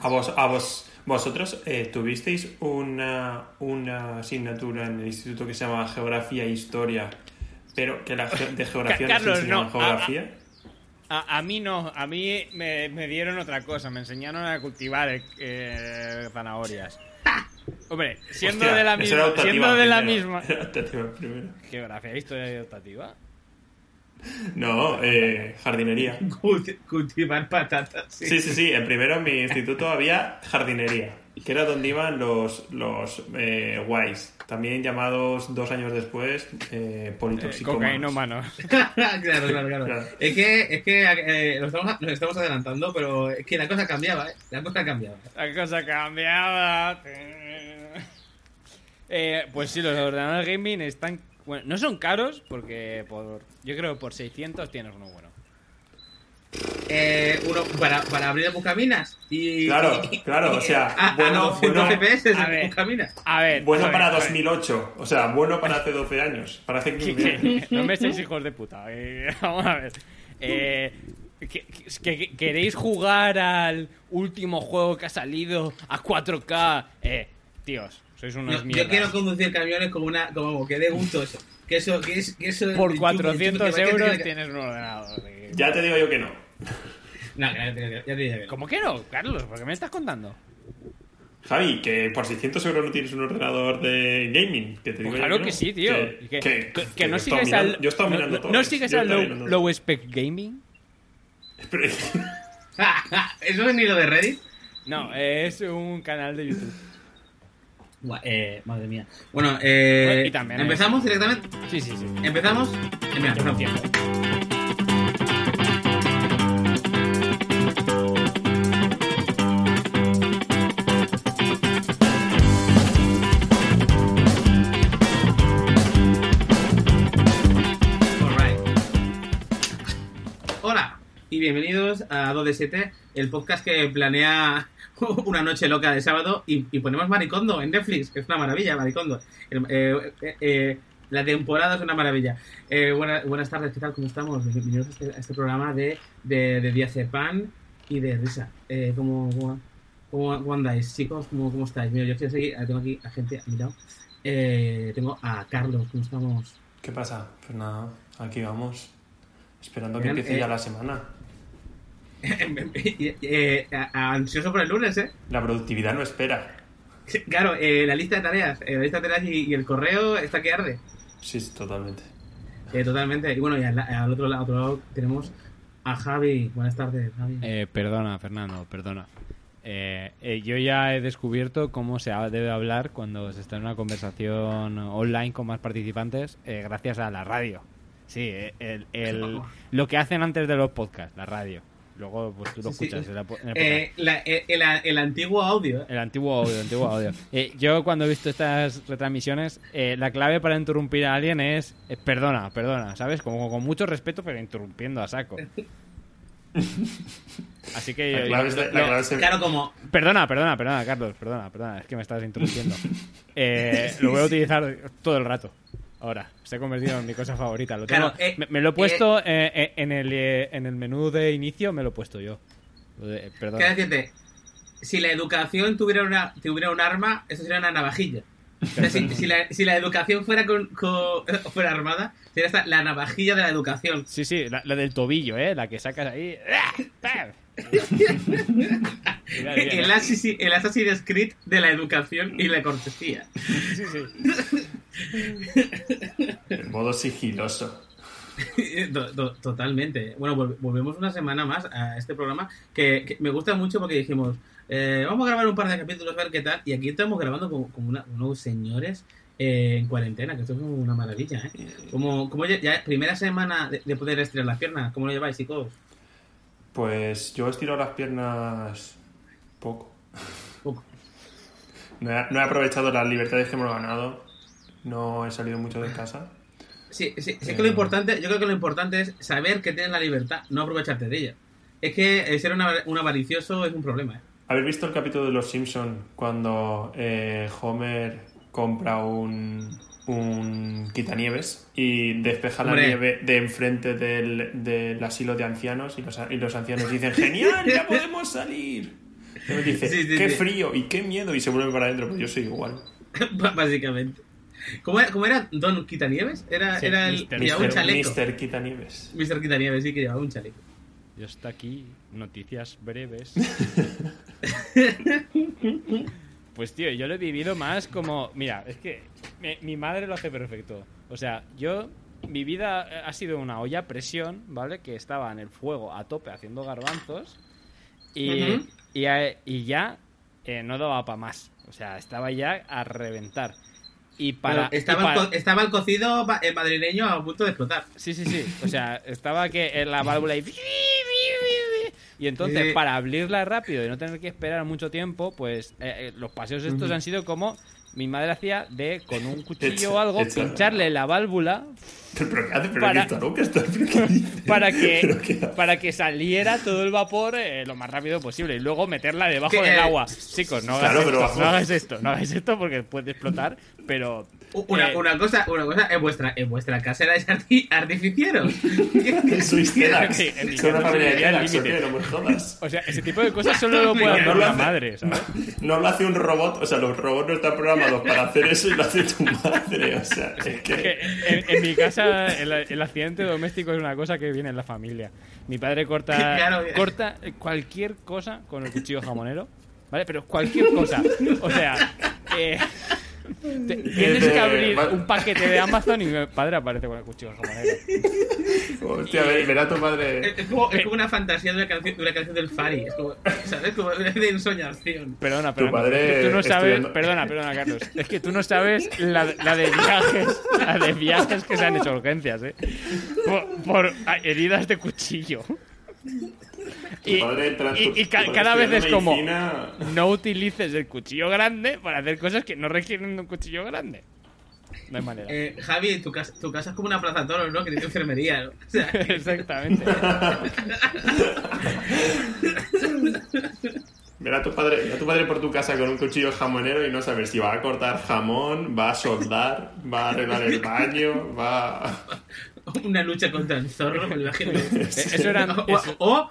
A vos, a vos, vosotros eh, tuvisteis una, una asignatura en el instituto que se llama Geografía e Historia, pero que la ge- de geografía no se Carlos, no, geografía. A, a mí no, a mí me, me dieron otra cosa, me enseñaron a cultivar eh, zanahorias. Hombre, siendo Hostia, de la misma, siendo de la misma geografía, historia y optativa. No, eh, jardinería. Culti- Cultivar patatas. Sí. Sí, sí, sí. En primero en mi instituto había jardinería, que era donde iban los, los eh, guays, también llamados dos años después eh, Eh, politoxicómanos. cocainómanos. claro, claro, claro, Claro. Es que, es que eh, nos, estamos, nos estamos adelantando, pero es que la cosa cambiaba, ¿eh? La cosa cambiaba. La cosa cambiaba. Eh, pues sí, los ordenadores gaming están. Bueno, no son caros porque por. Yo creo que por 600 tienes uno bueno. Eh, uno para, para abrir el buscaminas y. Claro, claro, o sea, a, bueno, a 900 bueno. FPS A ver. buscaminas. A ver. Bueno a ver, para a ver. 2008, o sea, bueno para hace 12 años, para hace Que- 15 años. no me estáis hijos de puta. eh, vamos a ver. Eh, que, que- que- ¿Queréis jugar al último juego que ha salido a 4K? Eh, tíos, sois unos Yo, mierdas. yo quiero conducir camiones como una. como que dé gusto eso. Que eso, que es, que eso Por el chup- el 400 chup que me- euros que- tienes un ordenador. Ya te digo yo que no. No, ya te, ya te digo que no. ¿Cómo que no, Carlos? ¿Por qué me estás contando? Javi, que por 600 euros no tienes un ordenador de gaming. Que te digo Pues yo claro no. que sí, tío. Que, Que, que- que- que que no sigues al. Yo he estado no- mirando no- todo. ¿No sigues al low, low Spec Gaming? Pero- ¿Eso es ni lo de Reddit? No, es un canal de YouTube. Eh, madre mía. Bueno, eh, Y también ¿empezamos directamente? Sí, sí, sí. ¿Empezamos? Eh, mira, no. Alright. Hola y bienvenidos a 2 de 7, el podcast que planea una noche loca de sábado y, y ponemos Maricondo en Netflix, que es una maravilla, Maricondo. Eh, eh, eh, la temporada es una maravilla. Eh, buena- buenas tardes, ¿qué tal? ¿Cómo estamos? Bienvenidos a este, a este programa de, de, de Pan y de Risa. Eh, ¿cómo, cómo, cómo- andáis, chicos? ¿Cómo, cómo estáis? Mira, yo quiero seguir, tengo aquí a gente a mi lado. Eh, tengo a Carlos, ¿cómo estamos? ¿Qué pasa? Pues nada, aquí vamos. Esperando que empiece ya la semana. Eh, ansioso por el lunes, ¿eh? La productividad no espera. Claro, eh, la lista de tareas, eh, la lista de tareas y, y el correo está que arde. Sí, totalmente. Eh, totalmente. Y bueno, y al, al otro, lado, otro lado tenemos a Javi. Buenas tardes, Javi. Eh, perdona, Fernando, perdona. Eh, eh, yo ya he descubierto cómo se ha- debe hablar cuando se está en una conversación online con más participantes eh, gracias a la radio. Sí, eh, el, el- lo que hacen antes de los podcasts, la radio. Luego pues tú lo Sí, sí. escuchas en la po- en el. Eh, la- el, el antiguo audio. El antiguo audio, el antiguo audio. Eh, yo cuando he visto estas retransmisiones, eh, la clave para interrumpir a alguien es eh, perdona, perdona, ¿sabes? Como con mucho respeto, pero interrumpiendo a saco. Así que La yo- clave yo- la clave es- Claro, como. Perdona, perdona, perdona, Carlos, perdona, perdona, es que me estás interrumpiendo. Eh, lo voy a utilizar todo el rato. Ahora, se ha convertido en mi cosa favorita. Lo tengo- Claro, eh, me, me lo he puesto eh, eh, en, el, en el menú de inicio, me lo he puesto yo. Perdona. decirte, si la educación tuviera, una, tuviera un arma, eso sería una navajilla. O sea, si, si la, si la educación fuera con, con- fuera armada, sería esta, la navajilla de la educación. Sí, sí, la, la del tobillo, ¿eh? La que sacas ahí. El Assassin's Creed de la educación y la cortesía. Sí, sí. En modo sigiloso. To- to- Totalmente. Bueno, vol- volvemos una semana más a este programa que, que me gusta mucho porque dijimos, eh, vamos a grabar un par de capítulos, a ver qué tal. Y aquí estamos grabando como, como una- unos señores eh, en cuarentena, que esto es una maravilla, ¿eh? Como, como ya, ya primera semana de, de poder estirar las piernas, ¿cómo lo lleváis, chicos? Pues yo he estirado las piernas poco. Poco. No he, no he aprovechado las libertades que hemos ganado. No he salido mucho de casa. Sí, sí, sí que lo importante, yo creo que lo importante es saber que tienes la libertad, no aprovecharte de ella. Es que eh, ser una- un avaricioso es un problema, ¿eh? ¿Habéis visto el capítulo de Los Simpson cuando eh, Homer compra un, un quitanieves y despeja la nieve de enfrente del, del asilo de ancianos y los, y los ancianos dicen ¡Genial! ¡Ya podemos salir! Y me dice, Sí, sí, qué sí. frío y qué miedo, y se vuelve para adentro, pues yo soy igual. Básicamente. ¿Cómo era, cómo era Don Quitanieves? Era, Sí, era el Mr. que llevaba un Mister, chaleco. Mister Quitanieves. Mr. Quitanieves, sí, que llevaba un chaleco. Yo está aquí, noticias breves. Pues tío, yo lo he vivido más como... Mira, es que mi, mi madre lo hace perfecto. O sea, yo... Mi vida ha sido una olla a presión, ¿vale? Que estaba en el fuego a tope haciendo garbanzos. Y, y, a- y ya eh, no daba para más. O sea, estaba ya a reventar. Y para... Bueno, estaba, y el para- co- estaba el cocido ma- madrileño a punto de explotar. Sí, sí, sí. O sea, estaba que en la válvula y... Y entonces, Sí. para abrirla rápido y no tener que esperar mucho tiempo, pues eh, eh, los paseos estos han sido como mi madre hacía de, con un cuchillo Echa- o algo, echa- pincharle la válvula ¿Pero qué hace? ¿Pero Para- qué está ¿Pero qué para ¿Pero qué que, para que saliera todo el vapor eh, lo más rápido posible y luego meterla debajo del agua. Chicos, Claro, esto, no hagas esto, no hagas esto porque puede explotar, pero... Una, eh, una cosa, una cosa, en vuestra, en vuestra casa erais arti- artificieros. Sois. Sí, en mi una casa familia de sería el Telax, ¿o límite. No. O sea, ese tipo de cosas solo lo puede hacer No hace. madre, ¿sabes? No lo hace un robot, o sea, los robots no están programados para hacer eso y lo hace tu madre, o sea, es Es que... que en, en mi casa el, el accidente doméstico es una cosa que viene en la familia. Mi padre corta, Claro. corta cualquier cosa con el cuchillo jamonero, ¿vale? Pero cualquier cosa. O sea, eh, te- tienes que abrir un paquete de Amazon y mi padre aparece con el cuchillo. Hostia, ver, verá tu madre... Es, como, es como una fantasía de una canción, de una canción del Fari. Es como, ¿sabes? Como de ensoñación. Perdona, Tu perdona. padre tú no sabes, estudiando- perdona, perdona, Carlos. Es que tú no sabes la, la de viajes, la de viajes que se han hecho urgencias, ¿eh? Por, por heridas de cuchillo. Y, y- y ca- cada vez es como medicina- no utilices el cuchillo grande para hacer cosas que no requieren un cuchillo grande. No hay manera. Eh, Javi, tu casa, tu casa es como una plaza toros, ¿no? Que tiene enfermería, ¿no? O sea, Exactamente. Ver a tu padre, ver a tu padre por tu casa con un cuchillo jamonero y no saber si va a cortar jamón, va a soldar, va a arreglar el baño, va... una lucha contra el zorro, me imagino. Eh, Eso eran. Eso- o, o,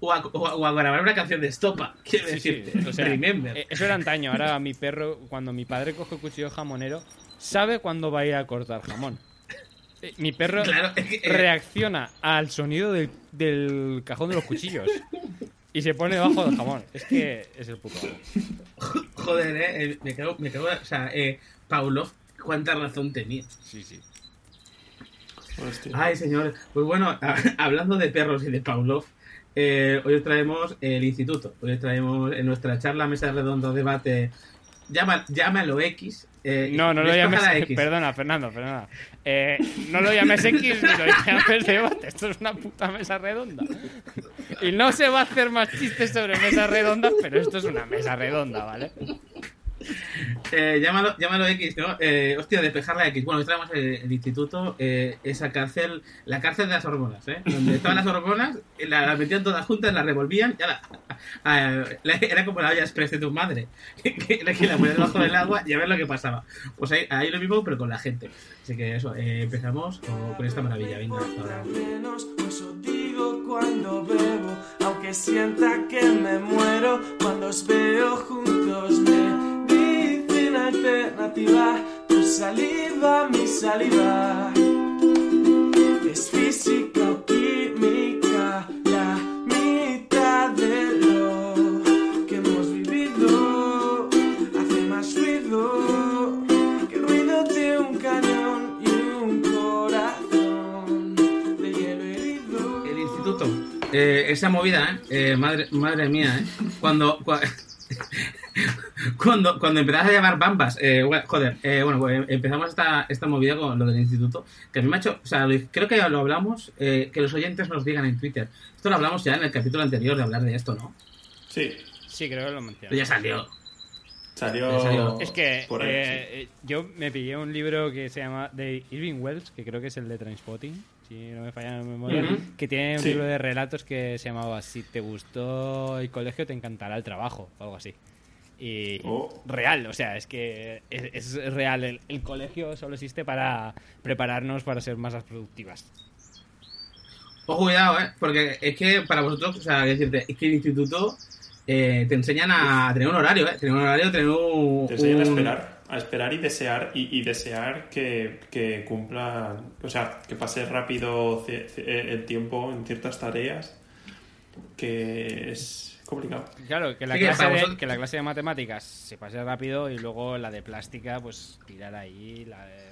o a, o a- o a grabar una canción de estopa, quiero Sí, sí, decirte. o sea, Remember. eh, eso era antaño. Ahora mi perro, cuando mi padre coge el cuchillo jamonero, sabe cuándo va a ir a cortar jamón. Eh, Mi perro Claro, es que, eh, reacciona al sonido del, del cajón de los cuchillos y se pone debajo del jamón. Es que es el puto. Joder, eh, eh, me cago, me cago, o sea, eh, Pavlov, cuánta razón tenía. Sí, sí. Hostia. Ay, señor. Pues bueno, a- hablando de perros y de Pavlov, eh, hoy os traemos el instituto. Hoy os traemos en nuestra charla, mesa redonda, debate, llama, llámalo X. eh, No, no lo llames. la X. Perdona, Fernando, perdona. Eh, no lo llames X ni lo llames debate. Esto es una puta mesa redonda. Y no se va a hacer más chistes sobre mesas redondas, pero esto es una mesa redonda, ¿vale? Eh, llámalo, llámalo X, ¿no? Eh, hostia, despejar la X. Bueno, traemos el, el instituto, eh, esa cárcel, la cárcel de las hormonas, ¿eh? Donde estaban las hormonas, eh, la- las metían todas juntas, las revolvían, ya la, a- era como la olla express de tu madre, que, que la ponías debajo del agua y a ver lo que pasaba. Pues ahí, ahí lo mismo, pero con la gente. Así que eso, eh, empezamos con, con esta maravilla. Venga, hasta ahora. cuando bebo, aunque sienta que me muero cuando os veo juntos. Alternativa, tu saliva, mi saliva. Es física o química, la mitad de lo que hemos vivido hace más ruido que el ruido de un cañón y un corazón de hielo herido. El instituto. Eh, esa movida, ¿eh? Eh, madre, madre mía, ¿eh? Cuando, cua- cuando, cuando empezabas a llamar bambas, eh, bueno, joder, eh, bueno, pues empezamos esta, esta movida con lo del instituto, que a mí me ha hecho, o sea, creo que ya lo hablamos, eh, que los oyentes nos digan en Twitter. Esto lo hablamos ya en el capítulo anterior de hablar de esto, ¿no? Sí, Sí, creo que lo mencioné. ya salió. salió... Serio. Es que por ahí, eh, sí. eh, yo me pillé un libro que se llama de Irving Wells, que creo que es el de Transpotting, si no me falla la memoria, que tiene un Sí. libro de relatos que se llamaba Si te gustó el colegio, te encantará el trabajo, o algo así. Y Oh. real, o sea, es que es, es real. El, el colegio solo existe para prepararnos para ser más productivas. Ojo, cuidado, ¿eh? Porque es que para vosotros, o sea, es decirte, es que el instituto eh, te enseñan a tener un horario, ¿eh? Tener un horario, tener un... Te enseñan a esperar, a esperar y desear, y, y desear que, que cumpla, o sea, que pase rápido el tiempo en ciertas tareas, que es complicado. Claro, que la, Sí, clase de, que la clase de matemáticas se pase rápido y luego la de plástica, pues tirar ahí la de-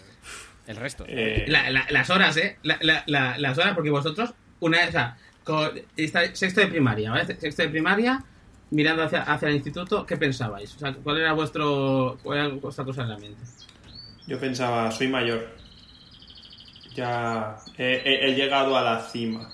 el resto. Eh, La- la- las horas, ¿eh? La- la- la- las horas, porque vosotros, una vez, o sea, con- está- sexto de primaria, ¿vale? Sexto de primaria, mirando hacia, hacia el instituto, ¿qué pensabais? O sea, ¿cuál era vuestro, cuál era vuestra cosa en la mente? Yo pensaba, soy mayor, ya he, he- he llegado a la cima.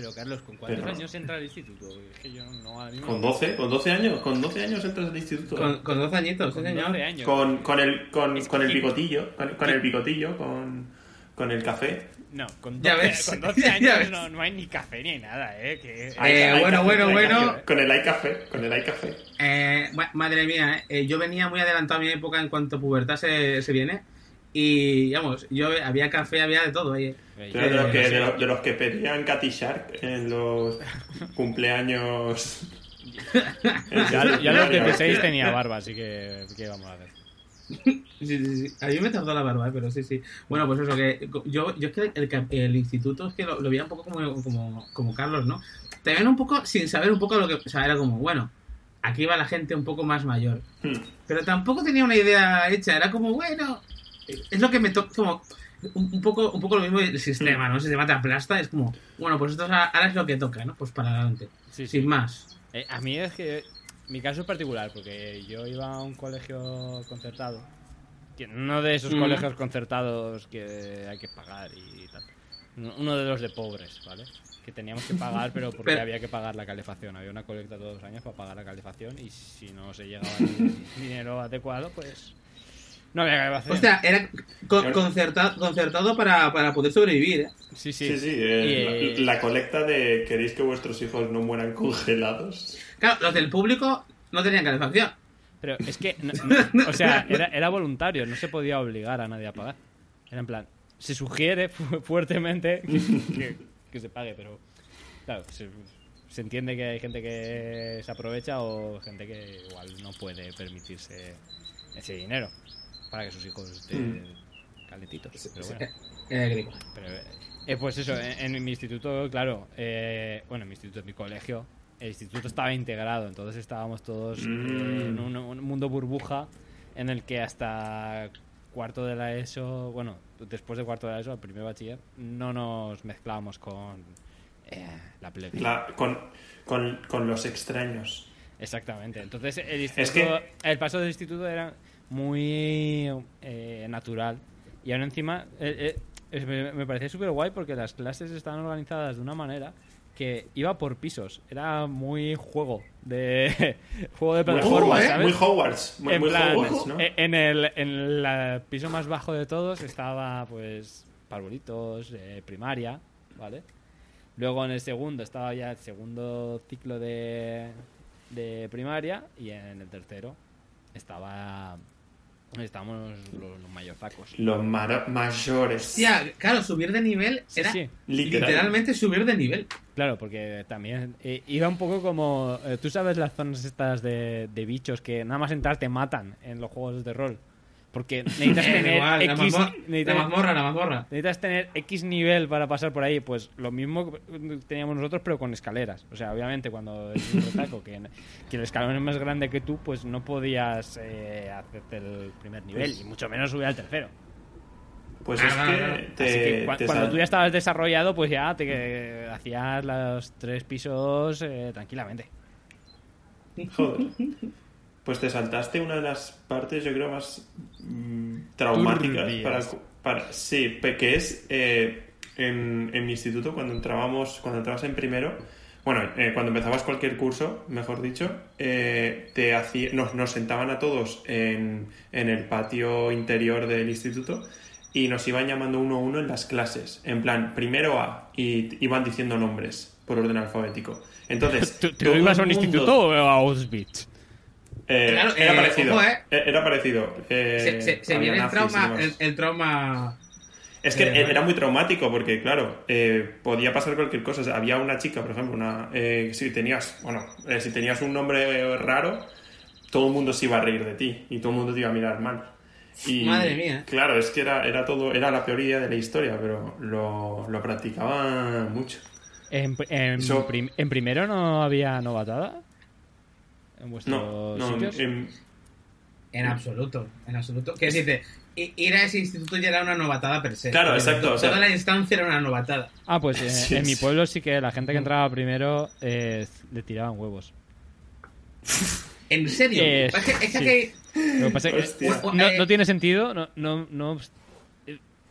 Pero Carlos, ¿con cuántos Pero- años entra al instituto? Es que yo no... A mí me- ¿Con 12? ¿Con 12 años? ¿Con 12 años entras al instituto? Con, con 12 añitos, ¿sí, Con señor? 12 años. Con, con el, con, Es con el picotillo, con, con el picotillo, con, con el café. No, con Ya 12, ves. con 12 Ya años ves. no, no hay ni café ni hay nada, ¿eh? Que... Hay- Eh, hay bueno, café, bueno, hay bueno. Con el iCafé, con el iCafé. Eh, ma- madre mía, eh, yo venía muy adelantado a mi época en cuanto pubertad se, se viene. Y, digamos, yo había café, había de todo. eh. Tú eres de, los Eh, que, de, los, de los que pedían Katy Shark en los cumpleaños. Ya, los 16 Sí. tenía barba, así que ¿qué vamos a hacer? Sí, sí, sí. A mí me tardó la barba, eh, pero sí, sí. Bueno, pues eso, que yo, yo es que el, cap- el instituto es que lo, lo veía un poco como, como, como Carlos, ¿no? También un poco sin saber un poco lo que... O sea, era como, bueno, aquí va la gente un poco más mayor. Hmm. Pero tampoco tenía una idea hecha, era como, bueno, es lo que me toca, como un, un poco, un poco lo mismo del sistema, ¿no? El sistema te aplasta, es como, bueno, pues esto es- ahora es lo que toca, ¿no? Pues para adelante, Sí, sí. sin más. Eh, a mí es que mi caso es particular, porque yo iba a un colegio concertado. que Uno de esos Mm. colegios concertados que hay que pagar y tal. Uno uno de los de pobres, ¿vale? Que teníamos que pagar, pero porque Pero- había que pagar la calefacción. Había una colecta todos los años para pagar la calefacción y si no se llegaba el dinero adecuado, pues no había calefacción. Hostia, era co- concertado, concertado para, para poder sobrevivir, ¿eh? sí, sí. Sí, sí, eh, Y, eh, la, la colecta de queréis que vuestros hijos no mueran congelados. Claro, los del público no tenían calefacción. Pero es que, no- no- o sea, era, era voluntario, no se podía obligar a nadie a pagar. Era en plan, se sugiere fu- fuertemente que, que- que se pague, pero claro, se, se entiende que hay gente que se aprovecha o gente que igual no puede permitirse ese dinero para que sus hijos estén calentitos. Pero bueno. Eh. Pero, eh, pues eso, en, en mi instituto, claro, eh, bueno, en mi instituto, en mi colegio, el instituto estaba integrado, entonces estábamos todos eh, Mm. en un, un mundo burbuja en el que hasta cuarto de la ESO, bueno, después de cuarto de la ESO, al primer bachiller, no nos mezclábamos con eh, la plebe. Con, con, con los extraños. Exactamente. Entonces el, instituto, Es que- el paso del instituto era muy eh, natural. Y ahora encima eh, eh, me, me parecía súper guay porque las clases estaban organizadas de una manera que iba por pisos. Era muy juego de juego de Muy plataforma, Hogwarts, ¿sabes? muy Hogwarts. Muy, en muy plan, Hogwarts, ¿no? eh, en el, en el piso más bajo de todos estaba, pues, parvulitos, eh, primaria, ¿vale? Luego en el segundo estaba ya el segundo ciclo de, de primaria y en el tercero estaba estábamos los, los mayorzacos. Los mayores. Hostia, claro, subir de nivel Sí, era sí. Literal. literalmente subir de nivel. Claro, porque también eh, iba un poco como... eh, Tú sabes las zonas estas de, de bichos que nada más entrar te matan en los juegos de rol. Porque necesitas Eh, tener igual, la, X... mazmorra, necesitas- la mazmorra, la mazmorra. Necesitas tener X nivel para pasar por ahí, pues lo mismo que teníamos nosotros, pero con escaleras. O sea, obviamente cuando es un retaco, que, que el escalón es más grande que tú, pues no podías eh, hacerte el primer nivel, y mucho menos subir al tercero. Pues Ah, es que vale. te, Así que cua- te cuando sal- tú ya estabas desarrollado, pues ya te eh, hacías los tres pisos eh, tranquilamente. Joder. Pues te saltaste una de las partes, yo creo, más traumáticas para, para. Sí, que es eh, en, en mi instituto, cuando entrábamos, cuando entrabas en primero, bueno, eh, cuando empezabas cualquier curso, mejor dicho, eh, te hacía, nos, nos sentaban a todos en, en el patio interior del instituto y nos iban llamando uno a uno en las clases, en plan, primero A, y iban diciendo nombres por orden alfabético. Entonces, ¿Tú, ibas a un mundo- instituto o a Auschwitz? Eh, Claro, era eh, parecido. ojo, eh. Era parecido. Eh, se se, se viene el trauma, el, el trauma Es que Eh, era muy traumático porque, claro, eh, podía pasar cualquier cosa. O sea, había una chica, por ejemplo, una, eh, si tenías, bueno, eh, si tenías un nombre raro, todo el mundo se iba a reír de ti y todo el mundo te iba a mirar mal. Y, Madre mía. Claro, es que era, era todo, era la peor idea de la historia, pero lo, lo practicaba mucho. ¿En, en, Eso- prim- en primero no había novatada? ¿En No, vuestros no, sitios? em, En absoluto, en absoluto. Que decirte, i- ir a ese instituto ya era una novatada per se. Claro, exacto, o sea- Toda la instancia era una novatada. Ah, pues eh, Sí, en mi pueblo sí que la gente que entraba primero eh, le tiraban huevos. ¿En serio? Eh, es que, es que sí. hay- Lo que pasa es que no, no tiene sentido, no, no, no-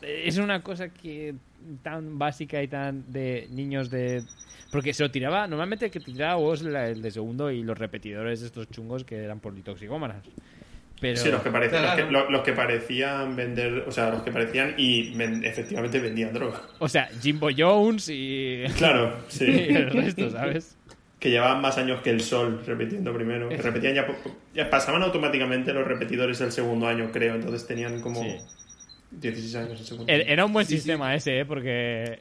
es una cosa que tan básica y tan de niños de porque se lo tiraba, normalmente el que tiraba huevos era el de segundo y los repetidores de estos chungos que eran politoxicómanas. Pero Sí, los que, parecían, los, que, los parecían vender, o sea, los que parecían y ven- efectivamente vendían droga. o sea, Jimbo Jones y, Claro, y sí. el resto, ¿sabes? que llevaban más años que el sol repitiendo primero. Que repetían ya, po- ya pasaban automáticamente los repetidores del segundo año, creo. Entonces tenían como Sí. 16 años el segundo. Era un buen Sí, sí. sistema ese, ¿eh? porque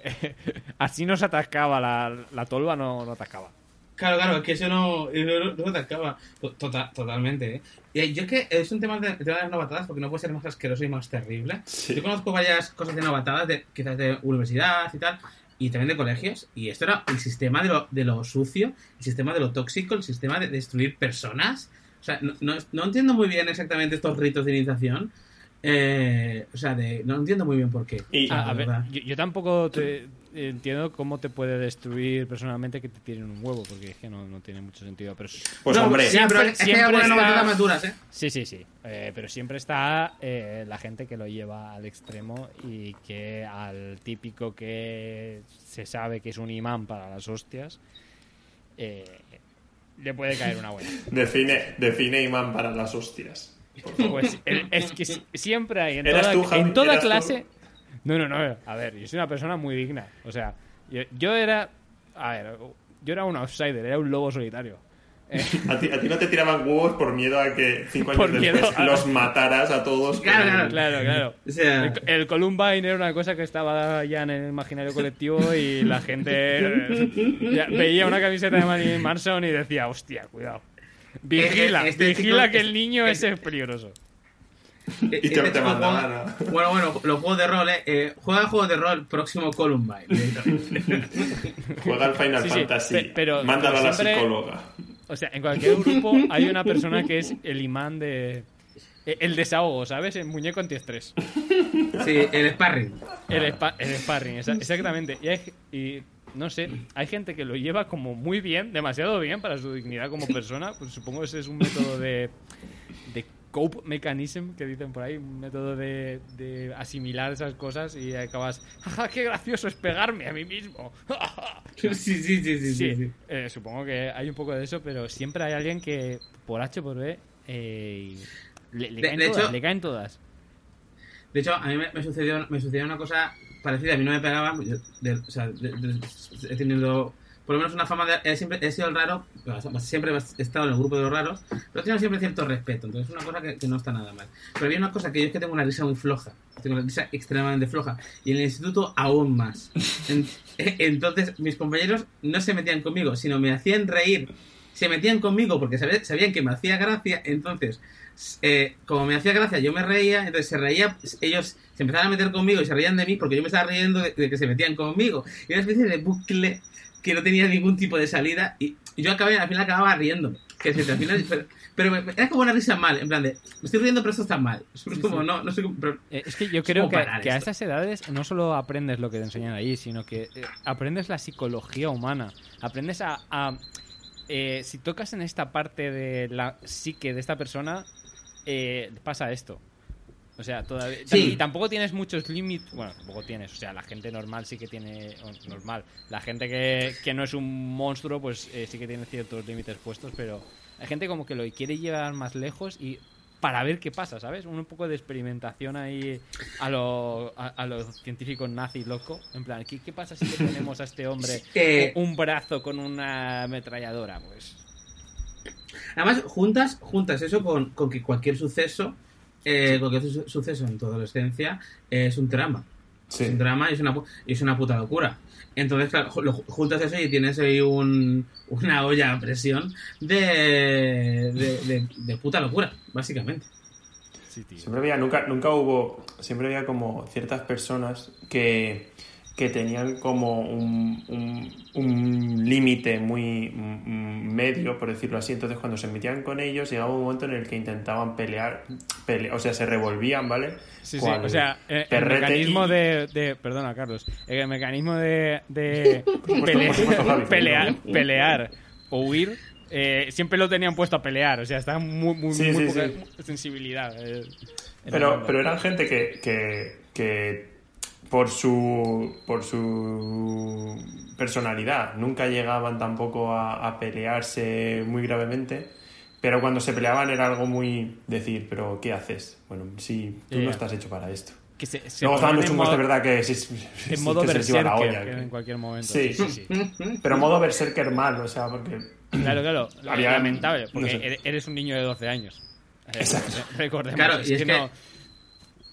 así no se atascaba la, la tolva, no, no atascaba. Claro, claro, es que eso no, no, no te acaba. To- tota- totalmente, ¿eh? Y yo es que es un tema de, el tema de las novatadas porque no puede ser más asqueroso y más terrible. Sí. Yo conozco varias cosas de novatadas, de, quizás de universidad y tal, y también de colegios, y esto era el sistema de lo, de lo sucio, el sistema de lo tóxico, el sistema de destruir personas. O sea, no, no, no entiendo muy bien exactamente estos ritos de iniciación. Eh, o sea, de, no entiendo muy bien por qué. Y- a ver, yo, yo tampoco te- entiendo cómo te puede destruir personalmente que te tiren un huevo, porque es que no, no tiene mucho sentido. Pero Pues No, hombre, pero siempre- es que hay siempre algunas está- ¿eh? sí, sí, sí. Eh, pero siempre está eh, la gente que lo lleva al extremo y que al típico que se sabe que es un imán para las hostias, eh, le puede caer una buena. define, define imán para las hostias. Pues el- es que si- siempre hay en ¿Eras toda, tú, Javi? en toda clase. No, no, no. A ver, yo soy una persona muy digna. O sea, yo, yo era. A ver, yo era un outsider, era un lobo solitario. Eh, A ti, a ti no te tiraban huevos por miedo a que cinco años Por después miedo a- los mataras a todos. Claro, con- claro. claro, claro. O sea, El, el Columbine era una cosa que estaba ya en el imaginario colectivo y la gente eh, ya veía una camiseta de Marilyn Manson y decía, hostia, cuidado. Vigila, este vigila chico- que el niño este- ese es peligroso. Y te, Este te chico mandaban juega- a- Bueno, bueno, los juegos de rol, ¿eh? eh juega juegos de rol próximo Columbine. Juega al Final Sí, sí, Fantasy. pe- pero- Mándalo pero a la siempre- psicóloga. O sea, en cualquier grupo hay una persona que es el imán de... e- El desahogo, ¿sabes? El muñeco antiestrés. sí, el sparring. El, spa- el sparring, exactamente. Y, hay- y no sé, hay gente que lo lleva como muy bien, demasiado bien para su dignidad como persona. Pues supongo que ese es un método de, de cope mechanism que dicen por ahí, un método de, de asimilar esas cosas y acabas, ¡jaja, qué gracioso es pegarme a mí mismo! Sí, sí, sí, sí, sí. Sí, sí. eh, supongo que hay un poco de eso, pero siempre hay alguien que por H por B eh, le, le De- caen de todas, hecho- le caen todas. De hecho, a mí me, me sucedió, me sucedió una cosa parecida. A mí no me pegaban. yo- de- o he tenido por lo menos una fama de. He, siempre, he sido el raro. Siempre he estado en el grupo de los raros. Pero he tenido siempre cierto respeto. Entonces, es una cosa que, no está nada mal. Pero había una cosa que yo es que tengo una risa muy floja. Tengo una risa extremadamente floja. Y en el instituto, aún más. En- entonces, mis compañeros no se metían conmigo, sino me hacían reír. Se metían conmigo porque sabía- sabían que me hacía gracia. Entonces, eh, como me hacía gracia, yo me reía, entonces se reía, ellos se empezaban a meter conmigo y se reían de mí porque yo me estaba riendo de, de que se metían conmigo. Y era una especie de bucle que no tenía ningún tipo de salida y yo acabé, al final acababa riéndome. Que al final, pero, pero me- era como una risa mal, en plan de, me estoy riendo pero esto está mal. Es como, no, no sé cómo, pero- es que yo creo que, a estas edades no solo aprendes lo que te enseñan ahí, sino que eh, aprendes la psicología humana. Aprendes a... a, eh, si tocas en esta parte de la psique de esta persona, eh, pasa esto. O sea, todavía... Sí. Y tampoco tienes muchos límites... Bueno, tampoco tienes. O sea, la gente normal sí que tiene... normal. La gente que, que no es un monstruo, pues eh, sí que tiene ciertos límites puestos, pero hay gente como que lo quiere llevar más lejos y para ver qué pasa, ¿sabes? Un poco de experimentación ahí a lo, a, a lo científico nazi loco. En plan, ¿qué, qué pasa si le ponemos a este hombre Eh, un brazo con una ametralladora? Pues Además, juntas, juntas eso con, con que cualquier suceso, eh, cualquier su- suceso en tu adolescencia eh, es un trama. Sí. Es un drama y es una, y es una puta locura. Entonces, claro, lo juntas eso y tienes ahí un, una olla a presión de, de, de- de puta locura, básicamente. Sí, tío. Siempre había, nunca, nunca hubo, siempre había como ciertas personas que, que tenían como un, un, un límite muy mm, medio, por decirlo así. Entonces, cuando se metían con ellos, llegaba un momento en el que intentaban pelear, pele- o sea, se revolvían, ¿vale? Sí, sí, o sea, eh, el mecanismo y- de, de- Perdona, Carlos. El mecanismo de, de pele- pelear, pelear o huir, eh, siempre lo tenían puesto a pelear. O sea, está muy, muy, Sí, muy sí, poca sensibilidad. eh, Pero, pero eran gente que, que, que por su por su personalidad nunca llegaban tampoco a, a pelearse muy gravemente. Pero cuando se peleaban era algo muy decir, pero ¿qué haces? Bueno, sí, tú Ya, no ya. estás hecho para esto. Que se, se Luego estaban los chungos de verdad que, sí, En modo que se les iba la berserker, olla, que que- en cualquier momento. Sí. Sí, sí, sí. Pero modo berserker mal, o sea, porque Claro, claro. Había- lamentable, porque no sé. ere- eres un niño de 12 años. Eh, Exacto. Recordemos. Claro, es y es que, que- No,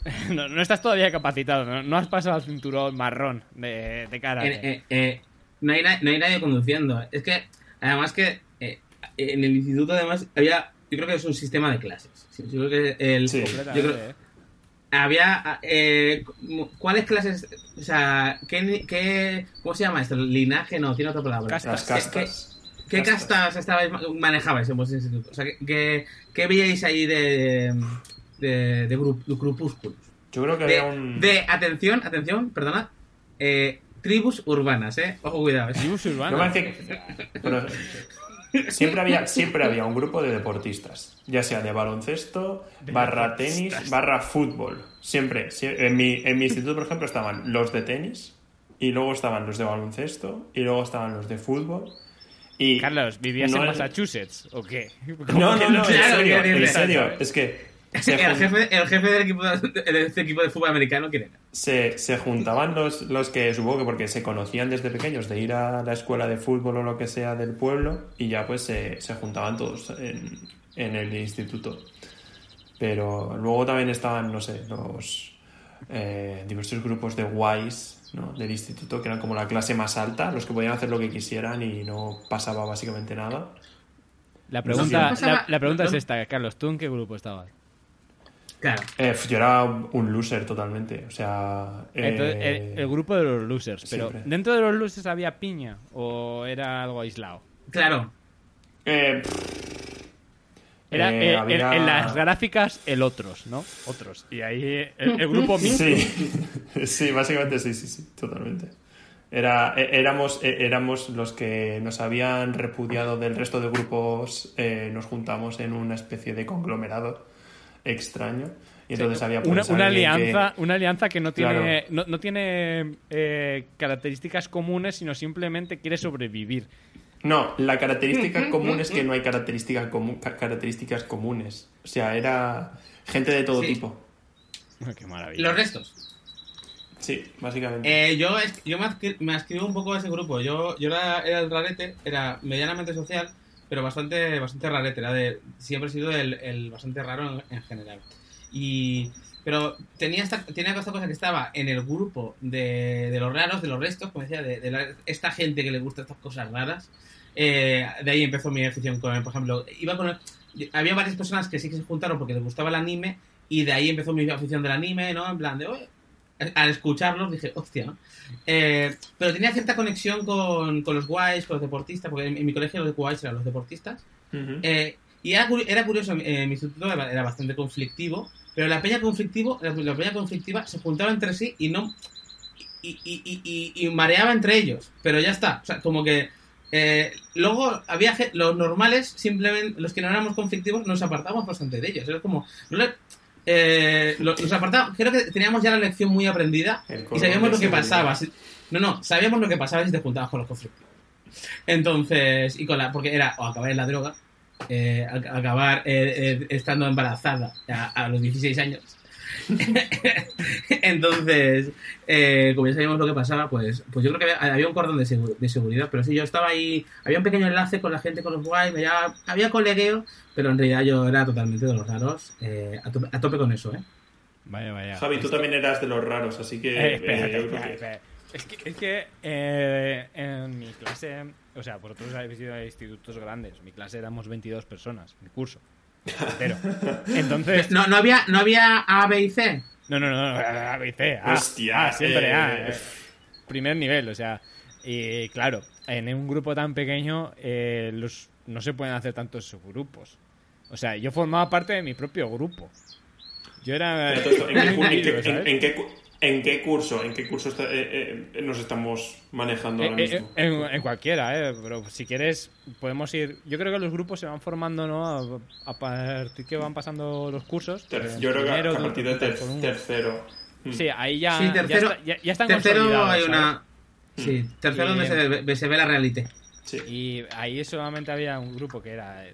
no, no estás todavía capacitado, no, no has pasado al cinturón marrón de, de cara. Eh, eh, eh, no, hay no hay nadie conduciendo. Es que, además que eh, en el instituto, además, había. Yo creo que es un sistema de clases. Sí, Yo creo que el, Sí. yo Completamente, creo- eh. había. eh, ¿Cuáles clases? O sea, ¿qué, qué, ¿cómo se llama esto? ¿Linaje? No, tiene otra palabra. Casta. las ¿Qué- castas. ¿Qué, qué castas estabais, manejabais en vuestro instituto? O sea, ¿qué, qué, qué veíais ahí de, de, de de grupúsculos? Yo creo que De, había un... de- atención, atención, perdona. eh, tribus urbanas, ¿eh? Ojo, cuidado. ¿eh? Tribus urbanas. pero siempre había, siempre había un grupo de deportistas, ya sea de baloncesto, barra tenis, barra fútbol. Siempre. sie- En mi, en mi instituto, por ejemplo, estaban los de tenis, y luego estaban los de baloncesto, y luego estaban los de fútbol. Y Carlos, ¿vivías no en Massachusetts o qué? No, no, no, en serio, en serio. Es que se, El jefe, el jefe del equipo de, de este equipo de fútbol americano, ¿quién era? se, se juntaban los, los que supongo que porque se conocían desde pequeños de ir a la escuela de fútbol o lo que sea del pueblo y ya pues se, se juntaban todos en, en el instituto. Pero luego también estaban, no sé, los eh, diversos grupos de guays ¿no? del instituto que eran como la clase más alta, los que podían hacer lo que quisieran y no pasaba básicamente nada. La No pregunta, la, la pregunta es esta, Carlos, ¿tú en qué grupo estabas? Claro. Eh, yo era un loser totalmente, o sea... Entonces, eh, el, el grupo de los losers, pero siempre. ¿dentro de los losers había piña o era algo aislado? Claro. eh, Era Eh, eh, en- había- en, las gráficas el otros, ¿no? Otros. Y ahí eh, el, el grupo mixto. Sí, sí, básicamente sí, sí, sí, totalmente. Era, éramos, éramos los que nos habían repudiado del resto de grupos, eh, nos juntamos en una especie de conglomerado extraño. Y entonces había una, una alianza, una alianza que no tiene, Claro. no, no tiene eh, características comunes, sino simplemente quiere sobrevivir. No, la característica común es que no hay características, comu- ca- características comunes. O sea, era gente de todo Sí. tipo. Qué maravilla. Los restos. Sí, básicamente. Eh, yo yo me, adscri- me adscribo un poco a ese grupo. Yo, yo era, era el rarete, era medianamente social, pero bastante, bastante rarete. Era de, siempre he sido el, bastante raro en, en general. Y, pero tenía esta, tenía esta cosa que estaba en el grupo de, de los raros, de los restos, como decía, de, la- esta gente que le gusta estas cosas raras. Eh, de ahí empezó mi afición con, por ejemplo, iba con había varias personas que sí que se juntaron porque les gustaba el anime y de ahí empezó mi afición del anime, ¿no? En plan de, oye, al escucharlos dije, hostia, ¿no? Eh, pero tenía cierta conexión con, con los guays, con los deportistas, porque en, en mi colegio los guays eran los deportistas. Ujú. Eh, y era, era curioso, eh, mi instituto era, era bastante conflictivo, pero la peña conflictivo, la, la peña conflictiva se juntaba entre sí y no y, y, y, y- mareaba entre ellos, pero ya está, o sea, como que eh, luego había los normales, simplemente los que no éramos conflictivos nos apartábamos bastante de ellos, era como no le- eh, lo- nos apartábamos, creo que teníamos ya la lección muy aprendida y sabíamos lo que pasaba. si- No, no, sabíamos lo que pasaba si te juntabas con los conflictivos. Entonces, y con la, porque era o acabar en la droga, eh, acabar eh, eh, estando embarazada a, a los 16 años. Entonces, eh, como ya sabíamos lo que pasaba, pues, pues yo creo que había, había un cordón de, segu- de seguridad. Pero sí, yo estaba ahí, había un pequeño enlace con la gente, con los guays, había, había colegueo, pero en realidad yo era totalmente de los raros, eh, a, tope, a tope con eso, ¿eh? Vaya, vaya. Javi, tú Es también eras de los raros, así que... Eh, eh, espérate. Es que, es que eh, en mi clase, o sea, vosotros habéis ido a institutos grandes. Mi clase éramos 22 personas, mi curso. Entero. Entonces, No, no había, no había A, B y C. no, no, no, no, A, B y C, A, Hostia, A, siempre eh, A, eh, primer nivel, o sea, y claro, en un grupo tan pequeño eh, los, no se pueden hacer tantos subgrupos. O sea, yo formaba parte de mi propio grupo. Yo era... Esto, ¿en, qué, en. En- qué curso, en qué curso está- eh, eh, nos estamos manejando ahora Eh, eh, mismo? en, en cualquiera, eh, pero si quieres podemos ir. Yo creo que los grupos se van formando, ¿no? A, a partir que van pasando los cursos. Ter- eh, yo creo que a, partir de ter- tercero. Mm. Sí, ahí ya, Sí, ya tercero- está- ya, ya están Tercero hay ¿sabes? una. Sí, tercero Y- donde se ve, se ve la realidad. Sí. Y ahí solamente había un grupo que era. eh,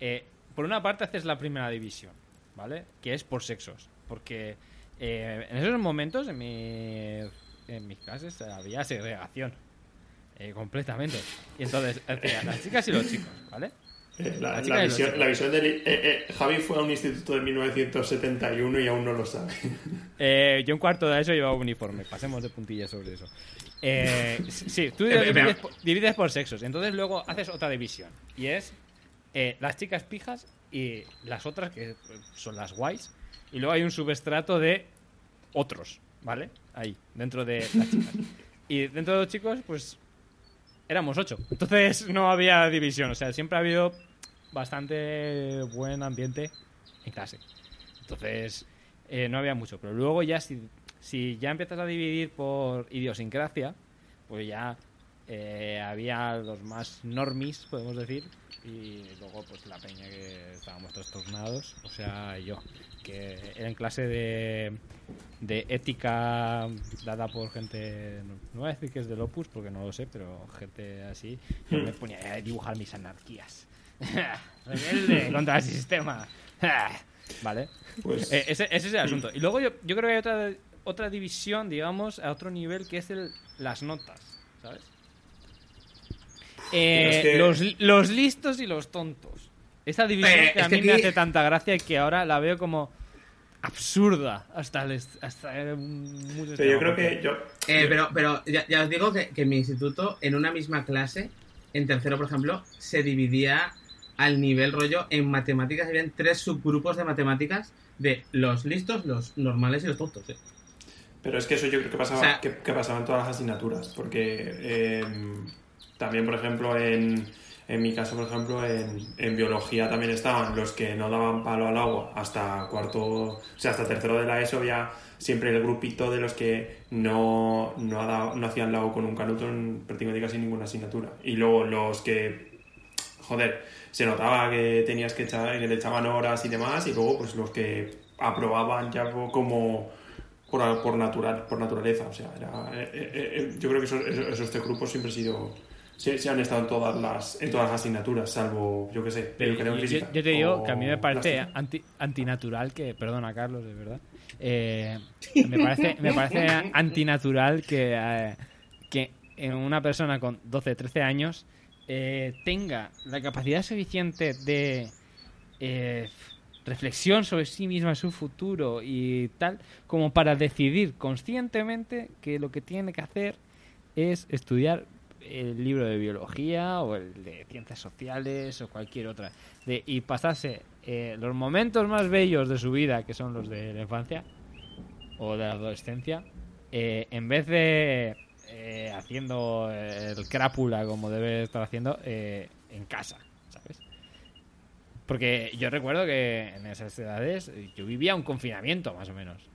eh, por una parte haces la primera división, ¿vale? Que es por sexos. Porque eh, en esos momentos, en, mi, en mis clases, había segregación. eh, completamente. Y entonces, las chicas y los chicos, ¿vale? Eh, la, de visión, la visión del... eh, eh, Javi fue a un instituto de 1971 y aún no lo sabe. Eh, yo en cuarto de eso llevaba uniforme. Pasemos de puntillas sobre eso. Eh, sí, tú divides, divides por sexos. Entonces luego haces otra división. Y es eh, las chicas pijas y las otras que son las guays. Y luego hay un subestrato de otros, ¿vale? Ahí, dentro de las chicas. Y dentro de los chicos, pues éramos ocho. Entonces no había división. O sea, siempre ha habido bastante buen ambiente en clase. Entonces, eh, no había mucho. Pero luego ya, si, si ya empiezas a dividir por idiosincrasia, pues ya eh, había los más normis, podemos decir, y luego pues la peña que estábamos trastornados, o sea, yo, que era en clase de, de ética dada por gente, no, no voy a decir que es del Opus, porque no lo sé, pero gente así, yo me ponía a dibujar mis anarquías. Rebelde contra el sistema. vale. Pues, Eh, ese, ese es el asunto. Y luego yo, yo creo que hay otra, otra división, digamos, a otro nivel, que es el, las notas, ¿sabes? Eh, es que- los, los listos y los tontos. Esa división Eh, que a que mí me hace tanta gracia y que ahora la veo como absurda hasta el hasta eh, mucho pero yo creo que yo... Eh, pero pero ya, ya os digo que, que en mi instituto, en una misma clase, en tercero, por ejemplo, se dividía al nivel rollo en matemáticas. Habían tres subgrupos de matemáticas de los listos, los normales y los tontos. eh. Pero es que eso yo creo que pasaba, O sea- que, que pasaba en todas las asignaturas, porque eh, también, por ejemplo, en, en mi caso, por ejemplo, en, en biología también estaban los que no daban palo al agua hasta cuarto, o sea, hasta tercero de la ESO, había siempre el grupito de los que no, no, dado- no hacían con un canuto en prácticamente casi ninguna asignatura. Y luego los que, joder, se notaba que tenías que echar, que le echaban horas y demás, y luego pues los que aprobaban ya como por, por natural por naturaleza o sea era, eh, eh, eh, yo creo que esos, esos, esos siempre han sido se, se han estado en todas las en todas las asignaturas salvo yo que sé Pero yo, física yo te digo que a mí me parece anti, antinatural que, perdona Carlos, de verdad, eh, me parece, me parece antinatural que, eh, que en una persona con 12, 13 años eh, tenga la capacidad suficiente de eh, reflexión sobre sí misma, su futuro y tal, como para decidir conscientemente que lo que tiene que hacer es estudiar el libro de biología o el de ciencias sociales o cualquier otra de, y pasarse eh, los momentos más bellos de su vida que son los de la infancia o de la adolescencia eh, en vez de eh, haciendo el crápula como debe estar haciendo eh, en casa ¿sabes? porque yo recuerdo que en esas edades yo vivía un confinamiento más o menos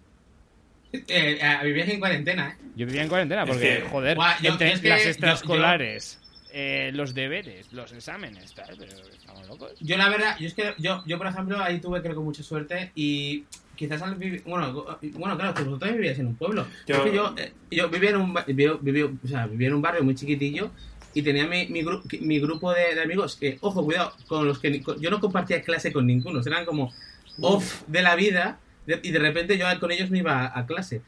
Eh, eh, vivías en cuarentena, ¿eh? yo vivía en cuarentena Es porque, que- joder, Buah, yo- entre es que las yo- extraescolares, eh, los deberes, los exámenes, tal, pero estamos locos. Yo la verdad, yo es que yo, yo por ejemplo ahí tuve creo que mucha suerte y quizás al vivir, bueno, bueno claro, que vosotros vivíais en un pueblo. Yo- Es que yo, eh, yo vivía en un ba- viví- viví- o sea, vivía en un barrio muy chiquitillo y tenía mi, mi, gru- mi grupo de, de amigos que, ojo, cuidado, con los que ni- con- yo no compartía clase con ninguno, eran como off de la vida y de repente yo con ellos me iba a, a clase.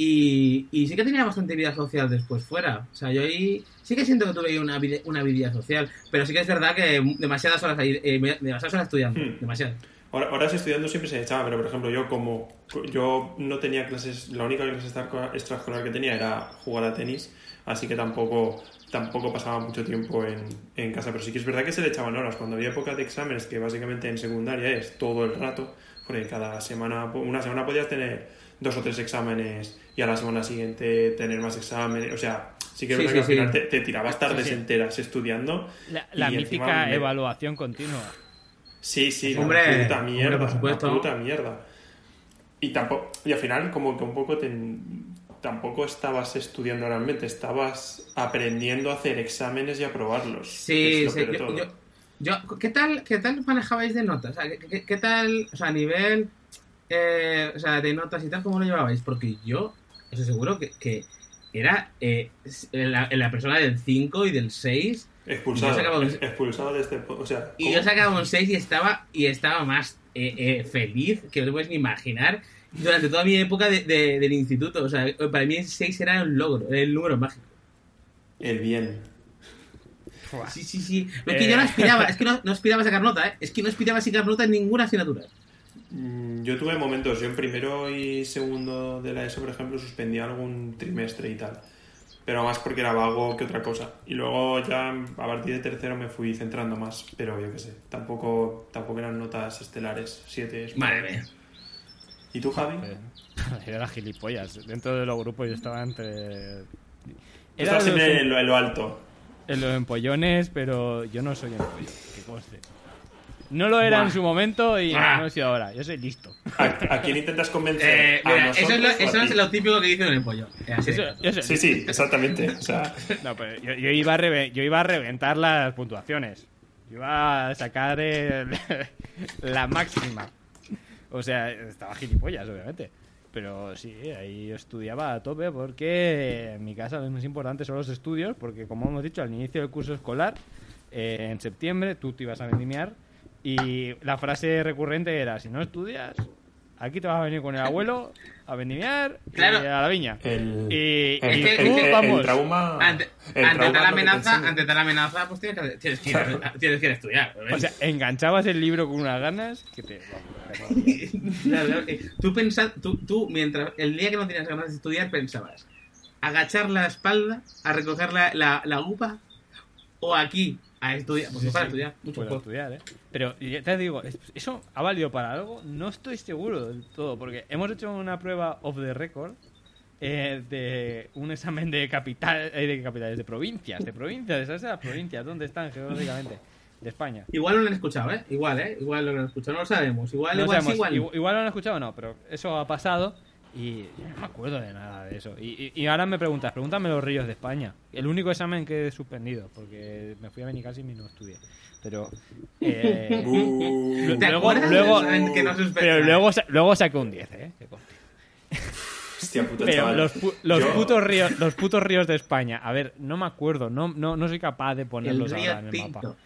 Y, y sí que tenía bastante vida social después fuera. O sea, yo ahí sí que siento que tuve una vida, una vida social. Pero sí que es verdad que demasiadas horas ahí, eh, demasiadas horas estudiando. Hmm. Demasiadas. Horas estudiando siempre se echaba, pero por ejemplo, yo como yo no tenía clases, la única clase extra- extraescolar que tenía era jugar a tenis, así que tampoco tampoco pasaba mucho tiempo en, en casa, pero sí que es verdad que se le echaban horas. Cuando había época de exámenes, que básicamente en secundaria es todo el rato, porque cada semana, una semana podías tener dos o tres exámenes y a la semana siguiente tener más exámenes, o sea, sí que es Sí, verdad que sí, al final sí. te, te tirabas tardes Sí, sí. enteras estudiando. La, la y mítica encima me- evaluación continua. Sí, sí, Hombre, una puta hombre, mierda, por supuesto. una puta mierda. Y tampoco, y al final como que un poco te- tampoco estabas estudiando realmente, estabas aprendiendo a hacer exámenes y a probarlos. Sí, sí. Yo, yo- yo- ¿qué, tal, ¿Qué tal manejabais de notas? O sea, ¿qué, qué- qué tal, o sea, a nivel eh, o sea, de notas y tal, cómo lo llevabais? Porque yo estoy seguro que, que era eh, la, la persona del 5 y del 6 expulsado, un- expulsado de este, o sea, y yo sacaba un 6 y estaba, y estaba más eh, eh, feliz que te puedes ni imaginar durante toda mi época de- de- del instituto. O sea, para mí el 6 era un logro, era el número mágico. el bien. Sí, sí, sí. Lo que yo no aspiraba, es que no, no aspiraba a sacar nota, ¿eh? Es que no aspiraba a sacar nota en ninguna asignatura. Mm, Yo tuve momentos, yo en primero y segundo de la ESO, por ejemplo, suspendía algún trimestre y tal. Pero más porque era vago que otra cosa. Y luego ya a partir de tercero me fui centrando más. Pero yo qué sé, tampoco, tampoco eran notas estelares. Siete. es- Madre mía. ¿Y tú, Javi? Eh, Era gilipollas. Dentro de los grupos yo estaba entre... Era en lo, en lo alto. En los empollones, pero yo no soy empollón, que conste. No lo era Buah. en su momento y Buah. no lo he sido ahora. Yo soy listo. ¿A, a quién intentas convencer? Eh, ¿A mira, eso es, lo, nosotros eso es lo típico que dicen en el pollo. Eh, así Eso- soy Sí, sí, exactamente. O sea, No, pero yo, yo iba a reve- yo iba a reventar las puntuaciones. Yo iba a sacar el- la máxima. O sea, estaba gilipollas, obviamente. Pero sí, ahí estudiaba a tope porque en mi casa lo más importante son los estudios, porque como hemos dicho, al inicio del curso escolar, eh, en septiembre, tú te ibas a vendimiar y la frase recurrente era, si no estudias, aquí te vas a venir con el abuelo a vendimiar y a la viña. el, Y- el, y el- tú, el- el vamos, trauma. Ante, el ante trauma tal amenaza, ante tal amenaza, pues tienes que, tienes que, ir, tienes que ir a estudiar. O sea, enganchabas el libro con unas ganas que te... Claro, tú, pensa- tú, tú, mientras el día que no tenías ganas de estudiar, pensabas agachar la espalda a recoger la, la, la uva o aquí a estudiar. Pues Sí, para sí, estudiar, mucho estudiar, ¿eh? Pero ya te digo, ¿es- ¿eso ha valido para algo? No estoy seguro del todo, porque hemos hecho una prueba off the record eh, de un examen de capital, eh, de capitales, de provincias, de provincias, ¿sabes las provincias? ¿Dónde están geográficamente? De España. Igual lo han escuchado, ¿eh? Igual, ¿eh? Igual lo han escuchado, no lo sabemos. Igual, No igual, sabemos, sí, igual. igu- igual lo han escuchado o no, pero eso ha pasado y yo no me acuerdo de nada de eso. Y, y- y ahora me preguntas, pregúntame los ríos de España. El único examen que he suspendido, porque me fui a Benicassim y no estudié. Pero... eh, Uh, ¿Te luego- luego- que no pero luego, sa- luego saqué un 10, ¿eh? Hostia puta, Pero chaval. los, pu- los, Yo- putos ríos, los putos ríos de España, a ver, no me acuerdo, no, no, no soy capaz de el ponerlos río ahora en el mapa. Tinto.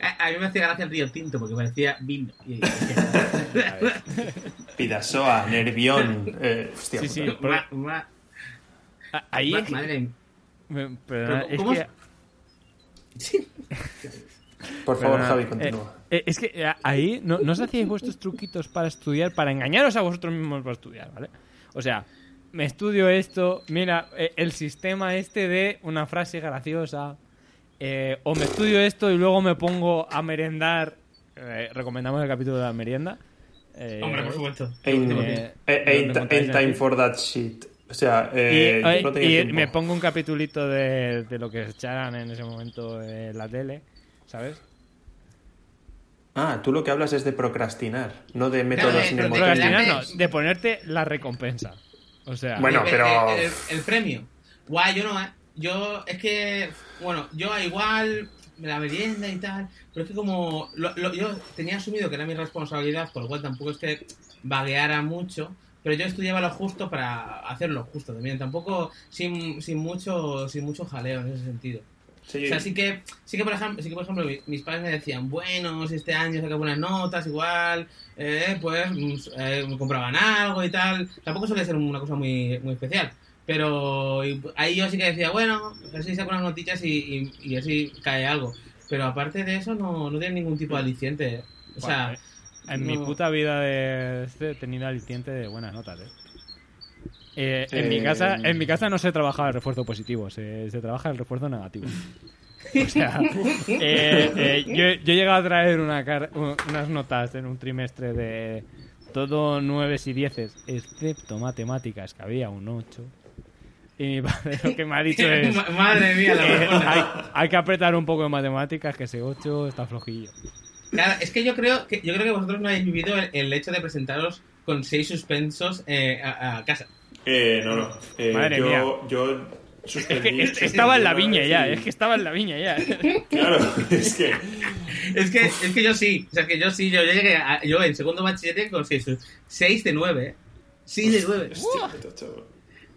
A, a mí me hacía gracia el río Tinto porque parecía vino. Pidasoa, Nervión. Eh, hostia Sí, sí. Por- Ma- ma- A- Ahí ma- es madre mía. me- pero Pero, es ¿cómo que- es? Sí. Por favor, Perdona, Javi, eh, continúa. eh, es que eh, ahí no, no os hacíais vuestros truquitos para estudiar, para engañaros a vosotros mismos para estudiar, ¿vale? O sea, me estudio esto, mira, eh, el sistema este de una frase graciosa, eh, o me estudio esto y luego me pongo a merendar. eh, recomendamos el capítulo de la merienda. Eh, Hombre, por supuesto. Ain't, eh, eh, ain't- ¿dónde montáis ain't time for that shit. O sea, Y, eh, yo no tenía y tiempo. me pongo un capitulito de, de lo que echaran en ese momento en la tele, ¿sabes? Ah, tú lo que hablas es de procrastinar, no de métodos Claro, de- Procrastinar no, de ponerte la recompensa. O sea, Bueno, El- pero- El, el- el premio. Guay, yo no, ¿eh? Yo, es que, bueno, yo igual, la merienda y tal, pero es que como lo- lo- yo tenía asumido que era mi responsabilidad, por lo cual tampoco es que vagueara mucho, pero yo estudiaba lo justo para hacerlo justo también, tampoco sin, sin mucho sin mucho jaleo en ese sentido. Sí, O sea, sí que, sí que por ejemplo, sí que por ejemplo mi- mis padres me decían, bueno, si este año saca buenas notas, igual, eh, pues mm, eh, me compraban algo y tal. Tampoco suele ser una cosa muy, muy especial. Pero ahí yo sí que decía, bueno, a ver si saco unas noticias y, y, y así cae algo. Pero aparte de eso, no, no tiene ningún tipo de aliciente. O sea, Vale. En mi No. puta vida de este he tenido aliciente de buenas notas, ¿eh? Eh, en, mi Eh, casa, en mi casa no se trabaja el refuerzo positivo, se, se trabaja el refuerzo negativo. O sea, eh, eh, yo, yo he llegado a traer una car- unas notas en un trimestre de todo nueves y dieces, excepto matemáticas, que había un 8. Y mi padre lo que me ha dicho es... Ma- Madre mía, la eh, hay, hay que apretar un poco de matemáticas, que ese 8 está flojillo. Claro, es que yo creo que yo creo que vosotros no habéis vivido el, el hecho de presentaros con seis suspensos eh, a, a casa. Eh, no, no. Eh, Madre yo, mía. yo Es suspendí. que es- estaba en la viña ya, es que estaba en la viña ya. Claro, es que. Es que, es que yo sí, o sea, que yo sí, yo, yo llegué a- yo en segundo bachillerato con seis, seis de nueve, ¿eh? Seis de nueve. Hostia.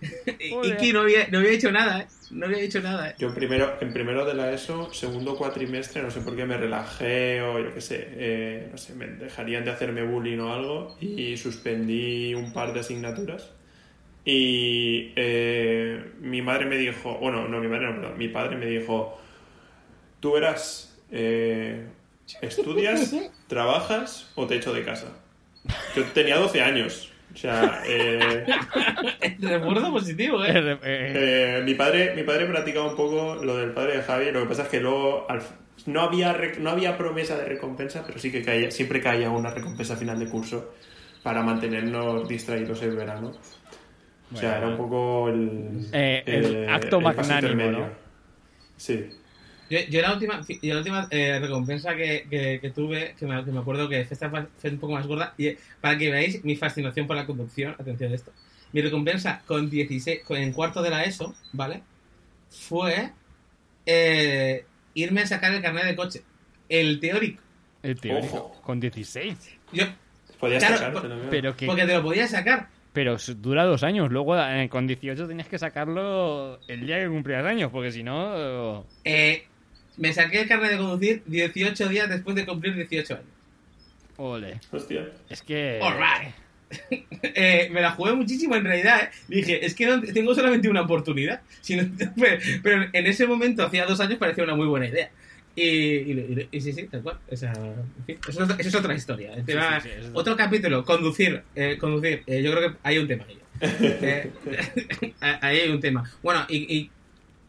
Y, que no había, no había hecho nada, ¿eh? No había hecho nada, ¿eh? Yo en primero, en primero de la ESO, segundo cuatrimestre, no sé por qué me relajé o yo qué sé, eh, no sé, me dejarían de hacerme bullying o algo y suspendí un par de asignaturas. Y eh, mi madre me dijo, bueno, no, mi madre no, perdón, mi padre me dijo, tú verás, eh, ¿estudias, trabajas o te echo de casa? Yo tenía 12 años, o sea, eh, Recuerdo positivo, ¿eh? Eh, eh, mi padre mi padre practicaba un poco lo del padre de Javi lo que pasa es que luego al- no había rec- no había promesa de recompensa pero sí que caía, siempre caía una recompensa final de curso para mantenernos distraídos el verano o sea era un poco el, Eh, el acto paso magnánimo. ¿no? sí Yo, yo la última, yo la última eh, recompensa que, que, que tuve, que me, que me acuerdo que esta fue un poco más gorda, y eh, para que veáis mi fascinación por la conducción, atención a esto. Mi recompensa con 16, con, en cuarto de la ESO, ¿vale? Fue eh, irme a sacar el carnet de coche. El teórico. el teórico, Ojo. con 16. Yo, podías Claro, ¿no? Pero que porque te lo podía sacar. pero dura dos años. Luego eh, con 18 tenías que sacarlo el día que cumplías años, porque si no... Eh, me saqué el carnet de conducir 18 días después de cumplir 18 años. Ole. hostia Es que... Alright. Eh, me la jugué muchísimo en realidad. ¿eh? Dije, es que no- tengo solamente una oportunidad. Si no- pero, pero en ese momento, hacía dos años, parecía una muy buena idea. Y, y- y- y sí, sí, tal cual. Esa, en fin, eso, es, eso es otra historia. El tema- sí, sí, es- Otro capítulo, conducir. eh, conducir. Eh, yo creo que hay un tema ahí. Eh, ahí hay un tema. Bueno, y, y-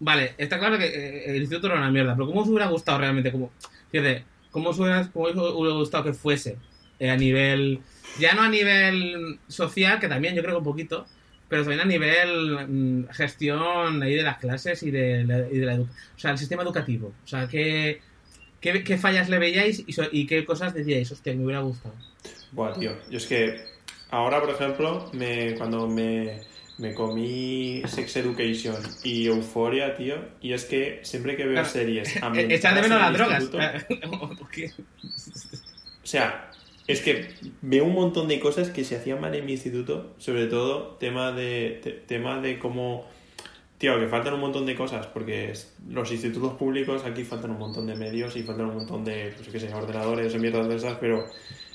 vale, está claro que eh, el instituto era una mierda, pero ¿cómo os hubiera gustado realmente? Como, fíjate, ¿cómo os hubiera, cómo gustado que fuese eh, a nivel, ya no a nivel social, que también yo creo que un poquito, pero también a nivel mm, gestión ahí de las clases y de la, y de la o sea, el sistema educativo. O sea, ¿qué, qué, fallas le veíais y, so- y qué cosas decíais? Hostia, me hubiera gustado. Buah, tío. Yo es que ahora, por ejemplo, me, cuando me, me comí Sex Education y Euforia, tío, y es que siempre que veo Claro. series Eh, ambientadas Echad de menos en las el drogas. instituto- ¿O sea, es que veo un montón de cosas que se hacían mal en mi instituto, sobre todo tema de, te- tema de cómo... Tío, que faltan un montón de cosas, porque los institutos públicos aquí faltan un montón de medios y faltan un montón de, pues, qué sé, ordenadores o mierdas de esas, pero,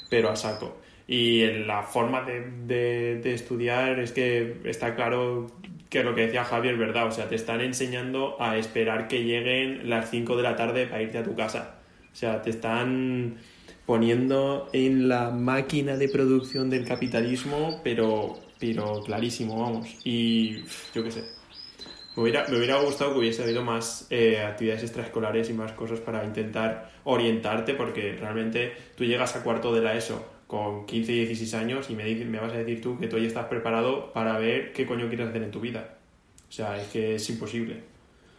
pero a saco. Y la forma de, de- de estudiar es que está claro que lo que decía Javier es verdad, o sea, te están enseñando a esperar que lleguen las 5 de la tarde para irte a tu casa. O sea, te están poniendo en la máquina de producción del capitalismo, pero, pero clarísimo, vamos. Y yo qué sé. Me hubiera, me hubiera gustado que hubiese habido más eh, actividades extraescolares y más cosas para intentar orientarte, porque realmente tú llegas a cuarto de la ESO con 15 y 16 años y me, vas a decir tú que tú ya estás preparado para ver qué coño quieres hacer en tu vida. O sea, es que es imposible.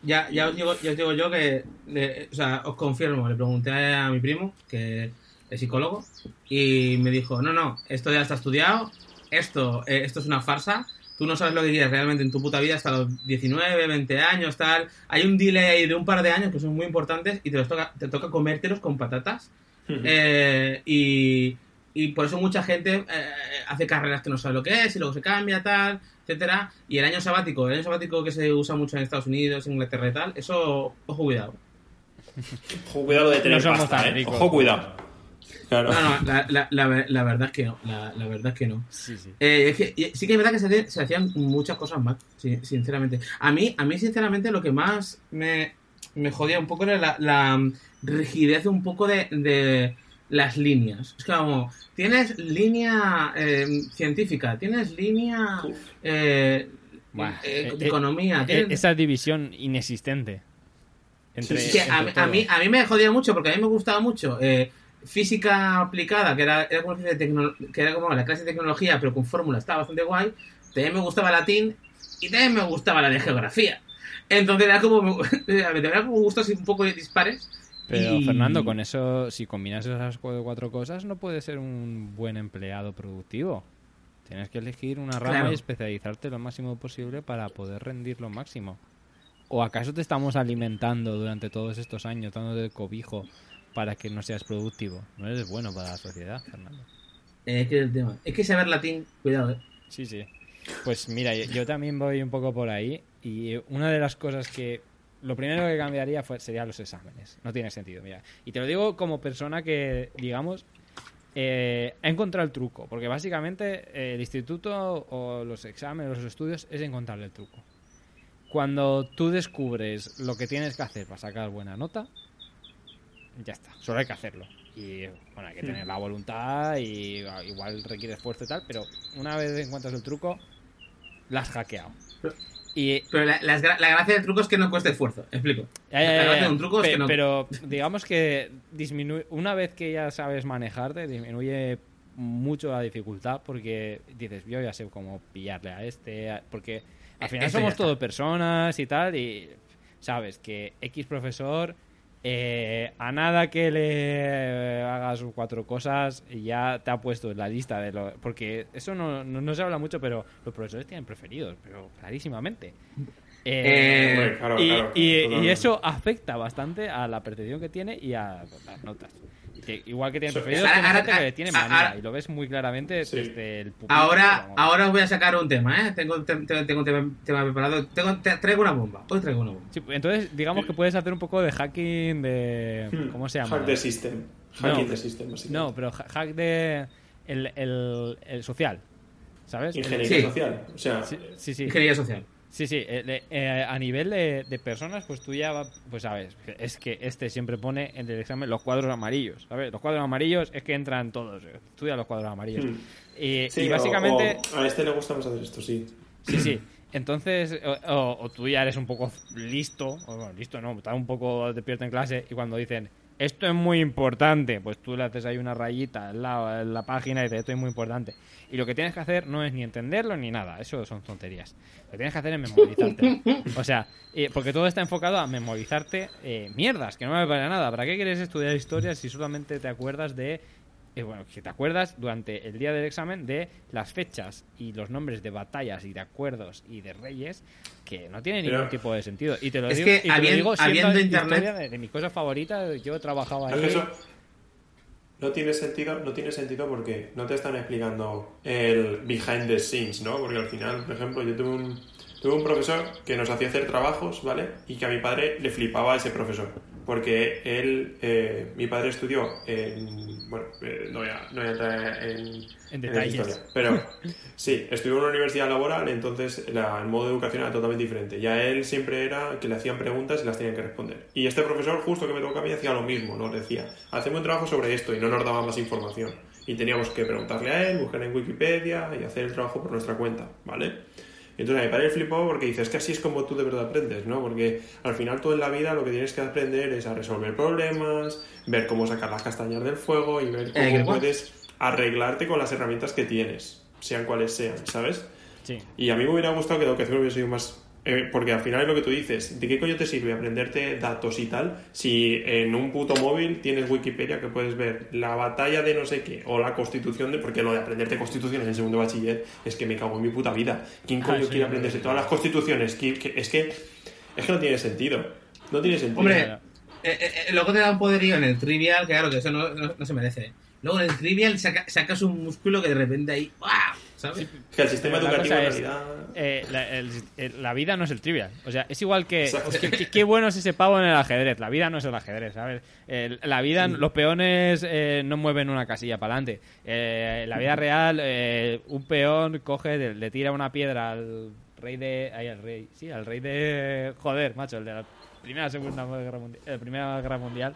Ya, ya, os digo, ya os digo yo que, le- o sea, os confirmo, le pregunté a mi primo, que es psicólogo, y me dijo, no, no, esto ya está estudiado, esto, eh, esto es una farsa, tú no sabes lo que quieres realmente en tu puta vida hasta los 19, 20 años, tal, hay un delay ahí de un par de años que son muy importantes y te los toca, te toca comértelos con patatas, eh, y, y por eso mucha gente eh, hace carreras que no sabe lo que es y luego se cambia, tal, etcétera. Y el año sabático, el año sabático que se usa mucho en Estados Unidos, en Inglaterra y tal, eso, ojo, cuidado. Ojo, cuidado de tener No somos pasta, tan ¿eh? Ojo, cuidado. Claro. No, no, la, la, la, ver- la verdad es que no, la, la verdad es que no. Sí, sí. Eh, es que- sí que es verdad que se, hacían- se hacían muchas cosas mal, sí, sinceramente. A mí, a mí sinceramente, lo que más me, me jodía un poco era la, la rigidez un poco de, de, las líneas. Es como, tienes línea eh, científica, tienes línea eh, eh, eh, economía. eh, tienes- esa división inexistente. Entre, Sí, entre a, mí- a mí, a mí me jodía mucho porque a mí me gustaba mucho eh, física aplicada, que era, era como, de que era como la clase de tecnología, pero con fórmula, estaba bastante guay. También me gustaba latín y también me gustaba la de geografía. Entonces era como, me tenía como gustos un poco dispares. Pero y- Fernando, con eso, si combinas esas cu- cuatro cosas, no puedes ser un buen empleado productivo. Tienes que elegir una rama Claro. y especializarte lo máximo posible para poder rendir lo máximo. ¿O acaso te estamos alimentando durante todos estos años, dándote cobijo para que no seas productivo? No eres bueno para la sociedad, Fernando. Eh, que el tema. Es que saber latín, cuidado, eh. Sí, sí. Pues mira, yo, yo también voy un poco por ahí y una de las cosas que lo primero que cambiaría fue, serían los exámenes. No tiene sentido, mira. Y te lo digo como persona que, digamos, eh, ha encontrado el truco, porque básicamente eh, el instituto o los exámenes, los estudios es encontrarle el truco. Cuando tú descubres lo que tienes que hacer para sacar buena nota, ya está, solo hay que hacerlo. Y bueno, hay que tener la voluntad y ah, igual requiere esfuerzo y tal, pero una vez encuentras el truco, la has hackeado. Y Pero la, gracia del truco es que no cuesta esfuerzo. Explico. ya, ya, La gracia de un truco es que no. Pero digamos que disminuye, una vez que ya sabes manejarte, disminuye mucho la dificultad porque dices, yo ya sé cómo pillarle a este, a- porque al final Esto ya somos todo personas y tal, y sabes que X profesor, eh, a nada que le hagas cuatro cosas, ya te ha puesto en la lista de lo... Porque eso no, no, no se habla mucho, pero los profesores tienen preferidos, pero clarísimamente. Eh, claro, y, claro, y- y eso afecta bastante a la percepción que tiene y a las notas. Que igual que tiene Eso- preferidos, Ahora- tiene ahora- gente que le tiene ahora- manía ahora- y lo ves muy claramente Sí. desde el Ahora, ahora os voy a sacar un tema, ¿eh? Tengo, te- te- tengo un tema, tema preparado. Tengo, te- traigo una bomba. Hoy traigo una bomba. Sí, entonces, digamos que puedes hacer un poco de hacking de... Hmm, ¿Cómo se llama? Hack the system. Hacking No, the system. No, pero ha- hack de... El, el, el social, ¿sabes? Ingeniería Sí. social. O sea, Sí, sí, sí. Ingeniería social. Sí, sí, eh, de- eh, a nivel de, de personas, pues tú ya, va- pues sabes, es que este siempre pone en el examen los cuadros amarillos, ¿sabes? Los cuadros amarillos es que entran todos, eh, estudia los cuadros amarillos. Hmm. Y, sí, y o- básicamente, o a este le gusta más hacer esto, sí. sí, sí. Entonces, o, o- o tú ya eres un poco listo, o bueno, listo no, estás un poco despierto en clase y cuando dicen, esto es muy importante, pues tú le haces ahí una rayita al lado en la página y dices, esto es muy importante. Y lo que tienes que hacer no es ni entenderlo ni nada, eso son tonterías. Lo que tienes que hacer es memorizarte. O sea, eh, porque todo está enfocado a memorizarte eh, mierdas, que no me para nada. ¿Para qué quieres estudiar historia si solamente te acuerdas de eh, bueno, que te acuerdas durante el día del examen de las fechas y los nombres de batallas y de acuerdos y de reyes que no tienen Pero- ningún tipo de sentido. Y te lo Es digo, que y te lo habiendo- digo siendo habiendo historia internet- de, de mi cosa favorita. Yo Es ahí. eso no tiene sentido, no tiene sentido porque no te están explicando el behind the scenes, ¿no? Porque al final, por ejemplo, yo tuve un, tuve un profesor que nos hacía hacer trabajos, ¿vale? Y que a mi padre le flipaba a ese profesor. Porque él, eh, mi padre estudió en, bueno, eh, no voy a, no voy a entrar en, En en detalles. esa historia, pero sí, estudió en una universidad laboral, entonces la- el modo de educación era totalmente diferente. Ya él siempre era que le hacían preguntas y las tenían que responder. Y este profesor, justo que me tocó a mí, hacía lo mismo, nos decía, hacemos un trabajo sobre esto y no nos daba más información. Y teníamos que preguntarle a él, buscar en Wikipedia y hacer el trabajo por nuestra cuenta, ¿vale? Entonces a mi padre flipó porque dice, es que así es como tú de verdad aprendes, ¿no? Porque al final tú en la vida lo que tienes que aprender es a resolver problemas, ver cómo sacar las castañas del fuego y ver cómo puedes arreglarte con las herramientas que tienes, sean cuales sean, ¿sabes? Sí. Y a mí me hubiera gustado que la educación hubiese sido más... eh, porque al final es lo que tú dices, ¿de qué coño te sirve aprenderte datos y tal si en un puto móvil tienes Wikipedia que puedes ver la batalla de no sé qué o la constitución de... Porque lo de aprenderte constituciones en segundo bachiller es que me cago en mi puta vida. ¿Quién Ah, coño sí, quiere aprenderse sí. todas las constituciones? ¿Qui- que- Es que... Es que no tiene sentido. No tiene sentido. Hombre, eh, eh, luego te da un poderío en el trivial, que claro, que eso no, no- no se merece. Luego en el trivial saca- sacas un músculo que de repente ahí. ¡guau! ¿Sabes? Es que el sistema La educativo en es, realidad... eh, la, el- el- la vida no es el trivial. O sea, es igual que. Qué bueno es ese pavo en el ajedrez. La vida no es el ajedrez, ¿sabes? El- la vida, los peones eh, no mueven una casilla para adelante. en la vida real, eh, un peón coge, le, le tira una piedra al rey de. Ahí, al rey. Sí, al rey de. Joder, macho, el de la Primera Segunda Guerra Mundial. eh, Primera Guerra Mundial.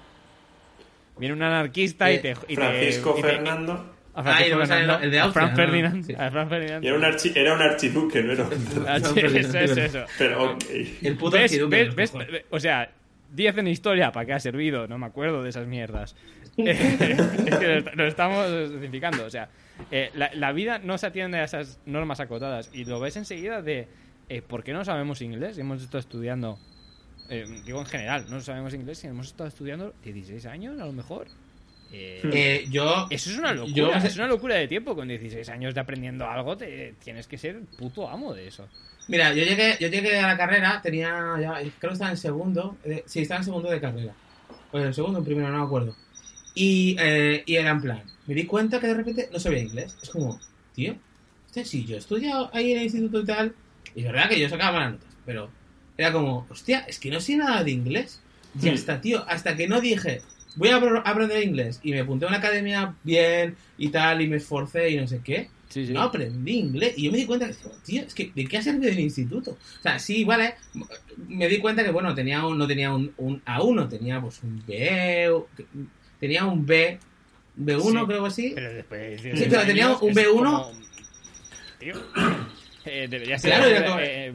Viene un anarquista y Eh, te. y te- Francisco y te- Francisco a Ah, Francisco sale Fernando, el de a Austria, Fran ¿no? Ferdinand. Sí. A Ferdinand. Y era un, archi, era un archiduque, ¿no? Era un- Ah, sí, eso es eso. Pero ok. El puto ¿Ves, archiduque, ves, ves? O sea, 10 en historia, ¿para qué ha servido? No me acuerdo de esas mierdas. es que lo, est- lo estamos significando. O sea, eh, la, la vida no se atiende a esas normas acotadas. Y lo ves enseguida de eh, ¿por qué no sabemos inglés? Y hemos estado estudiando, eh, digo en general, no sabemos inglés y hemos estado estudiando 16 años a lo mejor. Eh, Eh, yo. eso es una locura, yo- es una locura de tiempo. Con 16 años de aprendiendo algo, te, tienes que ser puto amo de eso. Mira, yo llegué, yo llegué a la carrera, tenía ya, creo que estaba en segundo, eh, sí, estaba en segundo de carrera. O en segundo, en primero, no me acuerdo. Y, eh, y era en plan, me di cuenta que de repente no sabía inglés. Es como, tío, este sí, yo he estudiado ahí en el instituto y tal, y es verdad que yo sacaba malas notas, pero era como, hostia, es que no sé nada de inglés. Y Hmm. hasta, tío, hasta que no dije, voy a aprender inglés, y me apunté a una academia bien y tal, y me esforcé y no sé qué, Sí, sí. no aprendí inglés y yo me di cuenta que, tío, es que ¿de qué ha servido el instituto? O sea, sí, vale, me di cuenta que, bueno, tenía un, no tenía un, un A1, tenía pues un B, tenía un B, B1 Sí, creo así. Pero después de Sí, 16 pero tenía años un es B1. como- Tío, eh, debería ser Claro, eh, como- eh,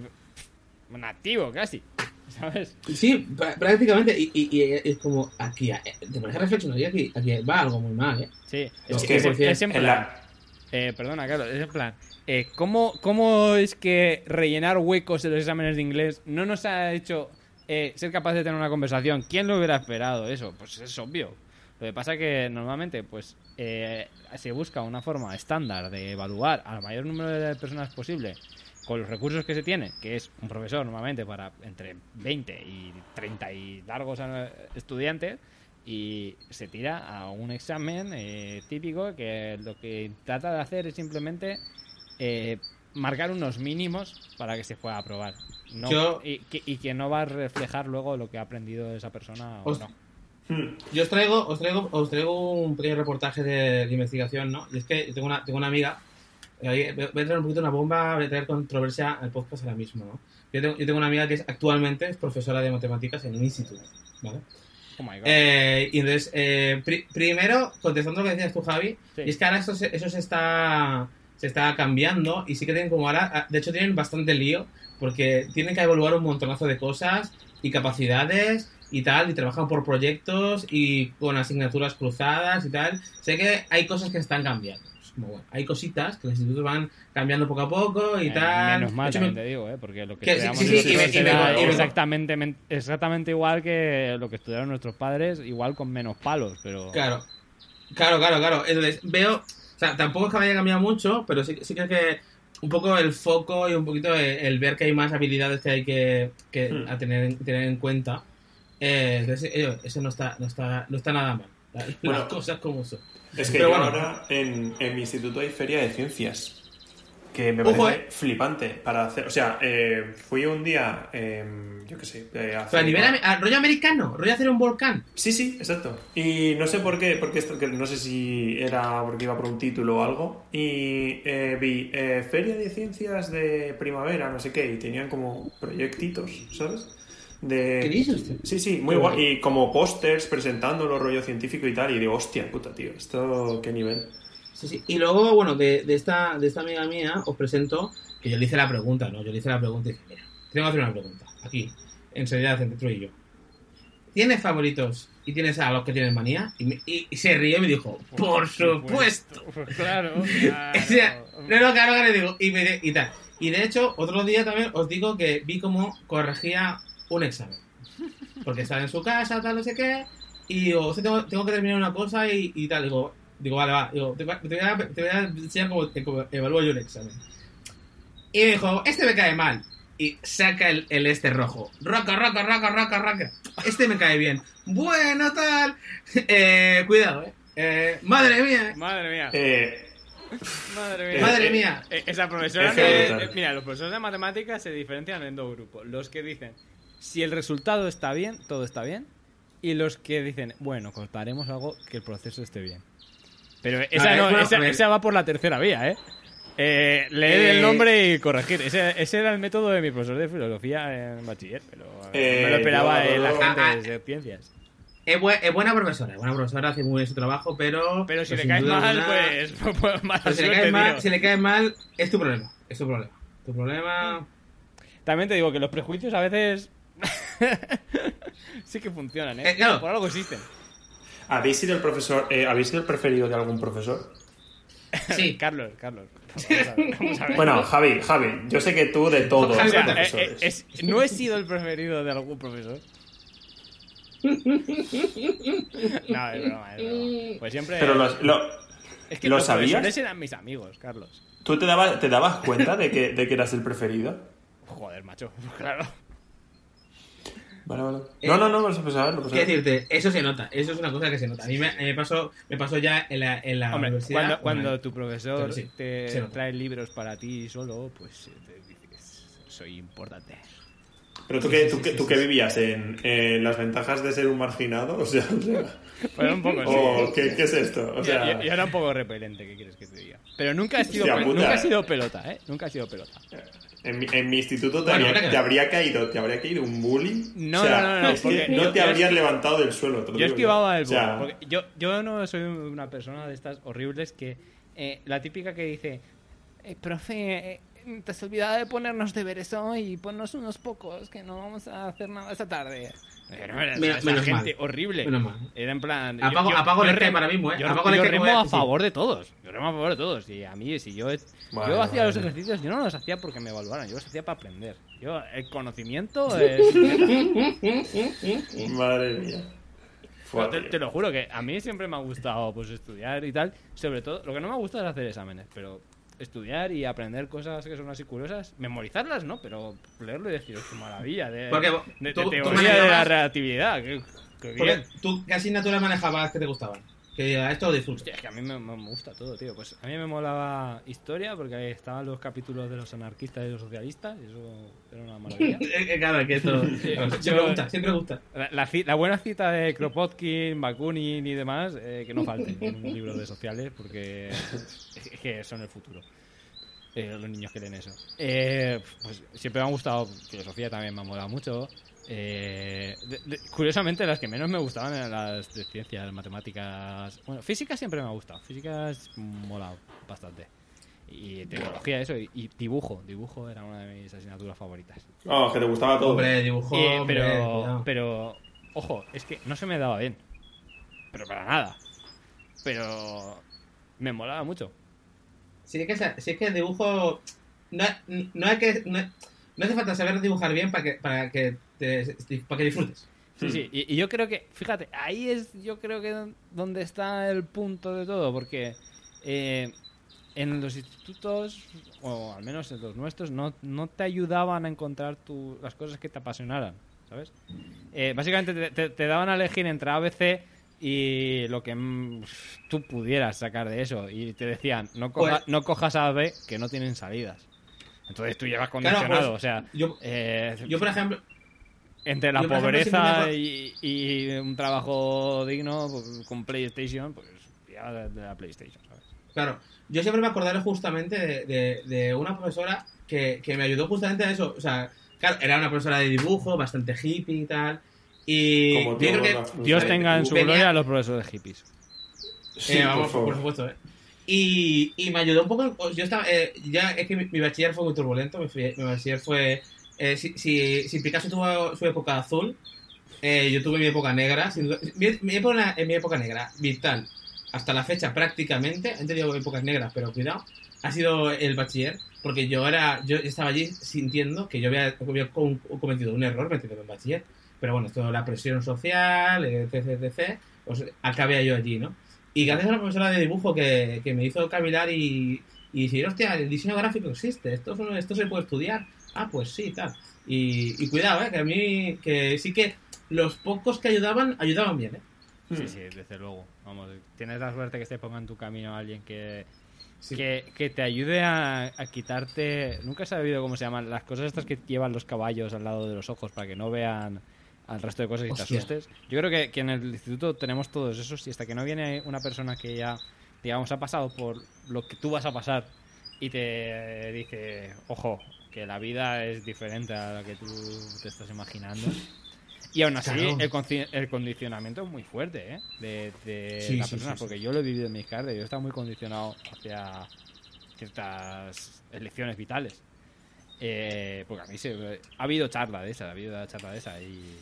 nativo casi, ¿sabes? Sí, pr- prácticamente, y, y- y es como, aquí, eh, te pones a reflexionar, y aquí, aquí va algo muy mal, ¿eh? Sí, Es que es- es en en plan, la- eh, perdona, Carlos, es en plan, eh, ¿cómo, ¿cómo es que rellenar huecos en los exámenes de inglés no nos ha hecho eh, ser capaz de tener una conversación? ¿Quién lo hubiera esperado eso? Pues es obvio. Lo que pasa es que normalmente pues eh, se busca una forma estándar de evaluar al mayor número de personas posible con los recursos que se tiene, que es un profesor normalmente para entre 20 y 30 y largos eh, estudiantes, y se tira a un examen eh, típico que lo que trata de hacer es simplemente eh, marcar unos mínimos para que se pueda aprobar. No, Yo- y, que, y que no va a reflejar luego lo que ha aprendido esa persona o no. Hmm. Yo os traigo, os traigo, os traigo un pequeño reportaje de, de investigación, ¿no? Y es que tengo una, tengo una amiga, voy a traer un poquito una bomba, voy a traer controversia al podcast ahora mismo, ¿no? Yo tengo, yo tengo una amiga que es, actualmente es profesora de matemáticas en un instituto, ¿vale? Oh my God. Eh, y entonces, eh, pri- primero, contestando lo que decías tú, Javi, Sí. y es que ahora esto se- eso se está, se está cambiando y sí que tienen como ahora, ah, de hecho tienen bastante lío porque tienen que evaluar un montonazo de cosas y capacidades y tal, y trabajan por proyectos y con asignaturas cruzadas y tal. Sé que hay cosas que están cambiando. Es como, bueno, hay cositas que los institutos van cambiando poco a poco y Eh, tal. Menos mal, hecho, también me- te digo, ¿eh? porque lo que, Que sí, sí, sí, me- me- me- exactamente, men- exactamente igual que lo que estudiaron nuestros padres, igual con menos palos, pero... Claro, claro, claro, claro. Entonces, veo, o sea, tampoco es que haya cambiado mucho, pero sí, sí creo que un poco el foco y un poquito el, el ver que hay más habilidades que hay que, que Hmm. a tener, en- tener en cuenta. Eh, entonces, eh, eso no está, no está, no está nada mal. Las Bueno. cosas como son. Es que Pero yo bueno. ahora en, en mi instituto hay feria de ciencias. Que me Ojo, parece eh. flipante para hacer. O sea, eh, fui un día, eh, yo qué sé, eh, a Pero a hacer- nivel a rollo americano, rollo hacer un volcán. Sí, sí, exacto. Y no sé por qué, porque esto, que no sé si era porque iba por un título o algo. Y eh, vi eh, Feria de Ciencias de Primavera, no sé qué, y tenían como proyectitos, ¿sabes? De... ¿Qué dice usted? Sí, sí, muy guay. guay. Y como pósters presentándolo, rollo científico y tal. Y digo, hostia, puta, tío, ¿esto qué nivel? Sí, sí. Y luego, bueno, de, de esta, de esta amiga mía os presento que yo le hice la pregunta, ¿no? Yo le hice la pregunta y dije, mira, tengo que hacer una pregunta, aquí, en seriedad entre tú y yo. ¿Tienes favoritos y tienes a los que tienes manía? Y, me- y- y se rió y me dijo, por supuesto. Pues claro, O sea, no, no, claro, claro, digo, y, me- y tal. Y de hecho, otro día también os digo que vi cómo corregía un examen. Porque estaba en su casa, tal, no sé qué. Y digo, "Hostia, tengo, tengo que terminar una cosa y, y tal. Digo, digo, vale, va. Digo, te, va- te voy, a, te voy a enseñar cómo, cómo evalúo yo el examen. Y me dijo, este me cae mal. Y saca el, el este rojo. Roca, roca, roca, roca, roca. Este me cae bien. Bueno, tal. Eh, cuidado, eh. Eh, madre mía. Madre mía, Eh, madre mía. Madre eh, mía. Eh, Esa profesora... Es eh, eh, mira, los profesores de matemáticas se diferencian en dos grupos. Los que dicen, si el resultado está bien, todo está bien. Y los que dicen, bueno, cortaremos algo que el proceso esté bien. Pero esa, ver, no, bueno, esa, esa va por la tercera vía, ¿eh? Eh, leer Eh, el nombre y corregir. Ese, ese era el método de mi profesor de filosofía en bachiller, pero eh, Eh, no me lo esperaba yo- en la gente Ah, de ciencias. Es, bue- es buena profesora, es buena profesora, hace muy bien su trabajo, pero... Pero si pero le caes mal, alguna- pues, pues mala pero si le suerte, caes mal, tío. si le caes mal, es tu problema. Es tu problema. Tu problema... También te digo que los prejuicios a veces sí que funcionan, ¿eh? Eh, claro. Por algo existen. ¿Habéis sido el profesor, eh, ¿habéis sido el preferido de algún profesor? Sí. Carlos, Carlos. Vamos a ver, vamos a ver. Bueno, Javi, Javi, yo sé que tú de todos O los sea, eh, profesores. eh, es- no he sido el preferido de algún profesor. No, es broma, es broma. Pues siempre. Pero los- lo- es que ¿lo los sabías? profesores eran mis amigos, Carlos. ¿tú te dabas, te dabas cuenta de que, de que eras el preferido? Joder, macho. Claro. Vale, vale. Eh, No, no, no, no pasa nada, no pasa Quiero decirte, eso se nota, eso es una cosa que se nota. A mí me, me pasó, me pasó ya en la, en la Hombre, universidad. cuando, cuando bueno, tu profesor sí, te trae libros para ti solo, pues eh, te dices, soy importante. Pero tú, Sí, qué, sí, tú, sí, qué- sí, tú sí, qué sí. vivías en, en las ventajas de ser un marginado, o sea, o sea, Bueno, un poco, sí. ¿qué, qué es esto? O sea, yo, yo era un poco repelente, ¿qué quieres que te diga? Pero nunca he sido, nunca he sido pelota, ¿eh? Nunca he sido pelota. En, mi, en mi instituto te, Bueno, habría, que- te habría caído, te habría caído un bullying. No, o sea, no, no, no, es que porque no yo- te yo- habrías levantado del suelo. te lo Yo digo esquivaba el O sea, bullying, porque yo, yo no soy una persona de estas horribles que... eh, la típica que dice, eh, profe, eh, te has olvidado de ponernos deberes hoy y ponnos unos pocos, que no vamos a hacer nada esta tarde. Era Menos- esa menos gente mal. horrible. Menos mal. Era en plan... Apago- apago el remo- ahora mismo, ¿eh? Yo, Apago el yo remo a- sí. favor de todos. Yo remo a favor de todos. Y a mí, si yo, Vale, yo hacía los ejercicios, yo no los hacía porque me evaluaran, yo los hacía para aprender. Yo, el conocimiento es... Madre mía. Pero te, te lo juro que a mí siempre me ha gustado pues estudiar y tal. Sobre todo, lo que no me gusta es hacer exámenes, pero estudiar y aprender cosas que son así curiosas, memorizarlas, ¿no? Pero leerlo y decir, qué maravilla, de, Porque de- de tú- tú teoría de la relatividad, bien. tú, ¿qué asignaturas manejabas que te gustaban? Que diga, esto lo disfruto. Hostia, es que a mí me, gusta todo, tío. Pues a mí me molaba historia porque ahí estaban los capítulos de los anarquistas y los socialistas, y eso era una maravilla. Eh, eh, claro, que esto siempre gusta, siempre gusta. La, la la buena cita de Kropotkin, Bakunin y demás, eh, que no falte en un libro de sociales, porque es que son el futuro. Eh, los niños que leen eso. Eh, pues siempre me ha gustado, filosofía también me ha molado mucho. Eh, de- de- curiosamente, las que menos me gustaban eran las de ciencias, matemáticas. Bueno, física siempre me ha gustado. Física es molado bastante. Y tecnología, eso. Y, y dibujo. Dibujo era una de mis asignaturas favoritas. Oh, que te gustaba todo. Hombre, dibujo, Eh, hombre, pero, pero, ojo, es que no se me daba bien. Pero para nada. Pero me molaba mucho. Si es que, si es que el dibujo. No, no hay que. No, no hace falta saber dibujar bien para que, para que, te- para que disfrutes. Sí, sí. Y, y yo creo que, fíjate, ahí es yo creo que donde está el punto de todo, porque eh, en los institutos, o al menos en los nuestros, no, no te ayudaban a encontrar tu, las cosas que te apasionaran, ¿sabes? Eh, básicamente te, te- te daban a elegir entre ABC y lo que mm, tú pudieras sacar de eso. Y te decían, no, coja- Pues- no cojas A, B, que no tienen salidas. Entonces tú llevas condicionado, pues, o sea... Yo, eh, yo, por ejemplo. Entre la pobreza y, y un trabajo digno pues, con PlayStation, pues ya de, de la PlayStation, ¿sabes? Claro, yo siempre me acordaré justamente de, de- de una profesora que, que me ayudó justamente a eso. O sea, claro, era una profesora de dibujo, bastante hippie y tal. Y Como yo creo que. Dios tenga en su venía- gloria a los profesores hippies. Sí, Eh, por vamos, por, supuesto, ¿eh? Y, y me ayudó un poco. Yo estaba. eh, ya es que mi, mi bachiller fue muy turbulento. Mi, mi bachiller fue. Eh, si, si, si Picasso tuvo su época azul, eh, yo tuve mi época negra. sin duda- mi, mi época, mi época negra, vital, hasta la fecha prácticamente. He tenido épocas negras, pero cuidado. Ha sido el bachiller, porque yo era yo estaba allí sintiendo que yo había, había com- cometido un error metiéndome en bachiller. Pero bueno, toda la presión social, etc, etc, pues acabé yo allí, ¿no? Y gracias a una profesora de dibujo que, que me hizo cavilar y, y decir, hostia, el diseño gráfico existe, esto, es- esto se puede estudiar. Ah, pues sí, tal. Y, y cuidado, ¿eh? que a mí, que sí que los pocos que ayudaban, ayudaban bien, ¿eh? Hmm. Sí, sí, desde luego. Vamos, tienes la suerte que te ponga en tu camino alguien que, Sí. que, que te ayude a, a quitarte. Nunca he sabido cómo se llaman las cosas estas que llevan los caballos al lado de los ojos para que no vean al resto de cosas y te asustes. Yo creo que, que en el instituto tenemos todos esos y hasta que no viene una persona que ya, digamos, ha pasado por lo que tú vas a pasar y te dice, ojo, que la vida es diferente a la que tú te estás imaginando. Y aún así, Claro. el, el condicionamiento es muy fuerte, ¿eh? De, de Sí, las sí, personas, sí, sí. porque yo lo he vivido en mis carnes, yo he estado muy condicionado hacia ciertas elecciones vitales. Eh, porque a mí se, ha habido charla de esa, ha habido charla de esa y...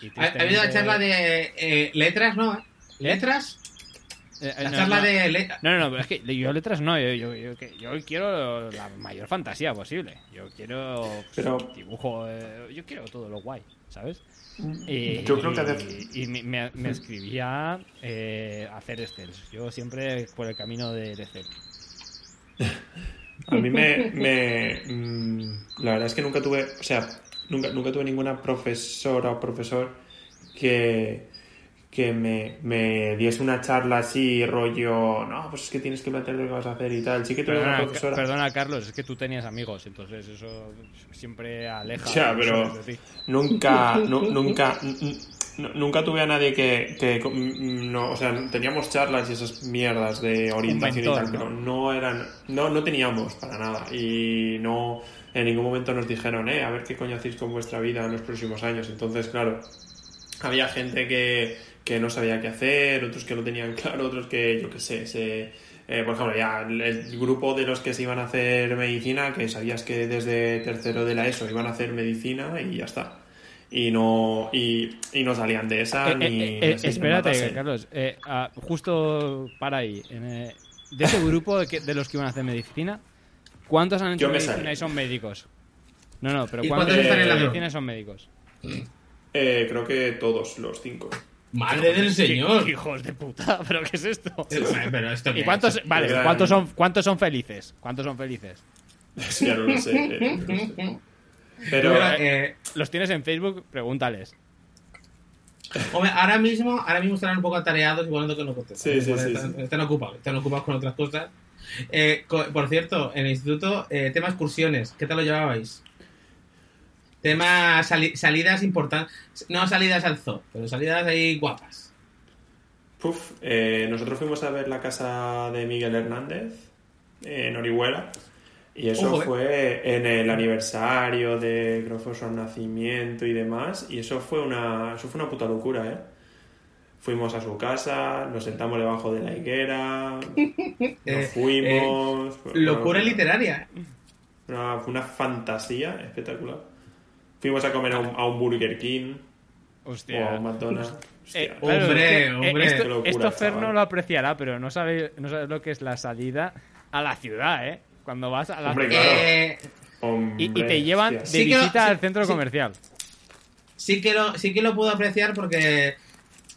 y Ha, ha habido la charla de eh, letras, ¿no? ¿Letras? Eh, eh, La no, charla no. de letras. No, no, no, pero es que yo letras no, yo, yo, yo, que- yo quiero la mayor fantasía posible. Yo quiero pues, Pero- dibujo, eh, yo quiero todo lo guay, ¿sabes? Y, Yo creo que hace- y, y me, me- me escribía eh, hacer Excels. Yo siempre por el camino del Excel. A mí me, me, mm, La verdad es que nunca tuve. O sea, nunca, nunca tuve ninguna profesora o profesor que, que me, me diese una charla así, rollo. No, pues es que tienes que plantear lo que vas a hacer y tal. Sí que tuve una Perdona, profesora. perdona, Carlos, es que tú tenías amigos, entonces eso siempre aleja. Ya, a pero-. Nunca, nu- nunca, nunca tuve a nadie que, que no, o sea, teníamos charlas y esas mierdas de orientación mentor, y tal, ¿no? pero no eran, no, no teníamos para nada y no, en ningún momento nos dijeron, eh, a ver qué coño hacéis con vuestra vida en los próximos años. Entonces, claro, había gente que, que no sabía qué hacer, otros que lo tenían claro, otros que, yo qué sé, se, eh, por ejemplo, ya el, grupo de los que se iban a hacer medicina, que sabías que desde tercero de la ESO iban a hacer medicina y ya está. Y no, y, y no salían de esa Eh, ni... eh, eh, se espérate. Carlos. eh, ah, justo para ahí. en, eh, de ese grupo de, que- de los que iban a hacer medicina, ¿cuántos han hecho medicina salí. y son médicos? No, no, pero ¿Y ¿cuántos cuántos están en la medicina son médicos? Eh, creo que todos, los cinco. Madre del señor. ¿Qué hijos de puta, ¿pero qué es esto? Pero esto qué ¿Y cuántos, es? vale, ¿cuántos son, cuántos son felices? ¿Cuántos son felices? Ya no lo sé. eh, no lo sé. Pero, Pero, eh, Los tienes en Facebook, pregúntales. hombre, ahora mismo, ahora mismo están un poco atareados, igual no tengo que no contestar. Sí, sí, sí, están, sí. están ocupados, están ocupados con otras cosas. Eh, por cierto, en el instituto, eh, tema excursiones, ¿qué tal lo llevabais? Tema sali- salidas importantes, no salidas al zoo, pero salidas ahí guapas. Puf, eh, nosotros fuimos a ver la casa de Miguel Hernández en Orihuela y eso Ojo, eh. fue en el aniversario de su nacimiento y demás y eso fue una eso fue una puta locura, ¿eh? Fuimos a su casa, nos sentamos debajo de la higuera, nos Eh, fuimos. Locura literaria. Una, una fantasía espectacular. Fuimos a comer a un, a un Burger King o a un McDonald's. Eh, claro, Hombre, eh, hombre. esto, locura, esto Fer no lo apreciará, pero no sabe, no sabe lo que es la salida a la ciudad, ¿eh? Cuando vas a la Hombre, ciudad Claro. Eh, Hombre, y, y te llevan de hostia. Sí lo- visita sí- al centro sí. comercial. sí que lo sí que lo puedo apreciar porque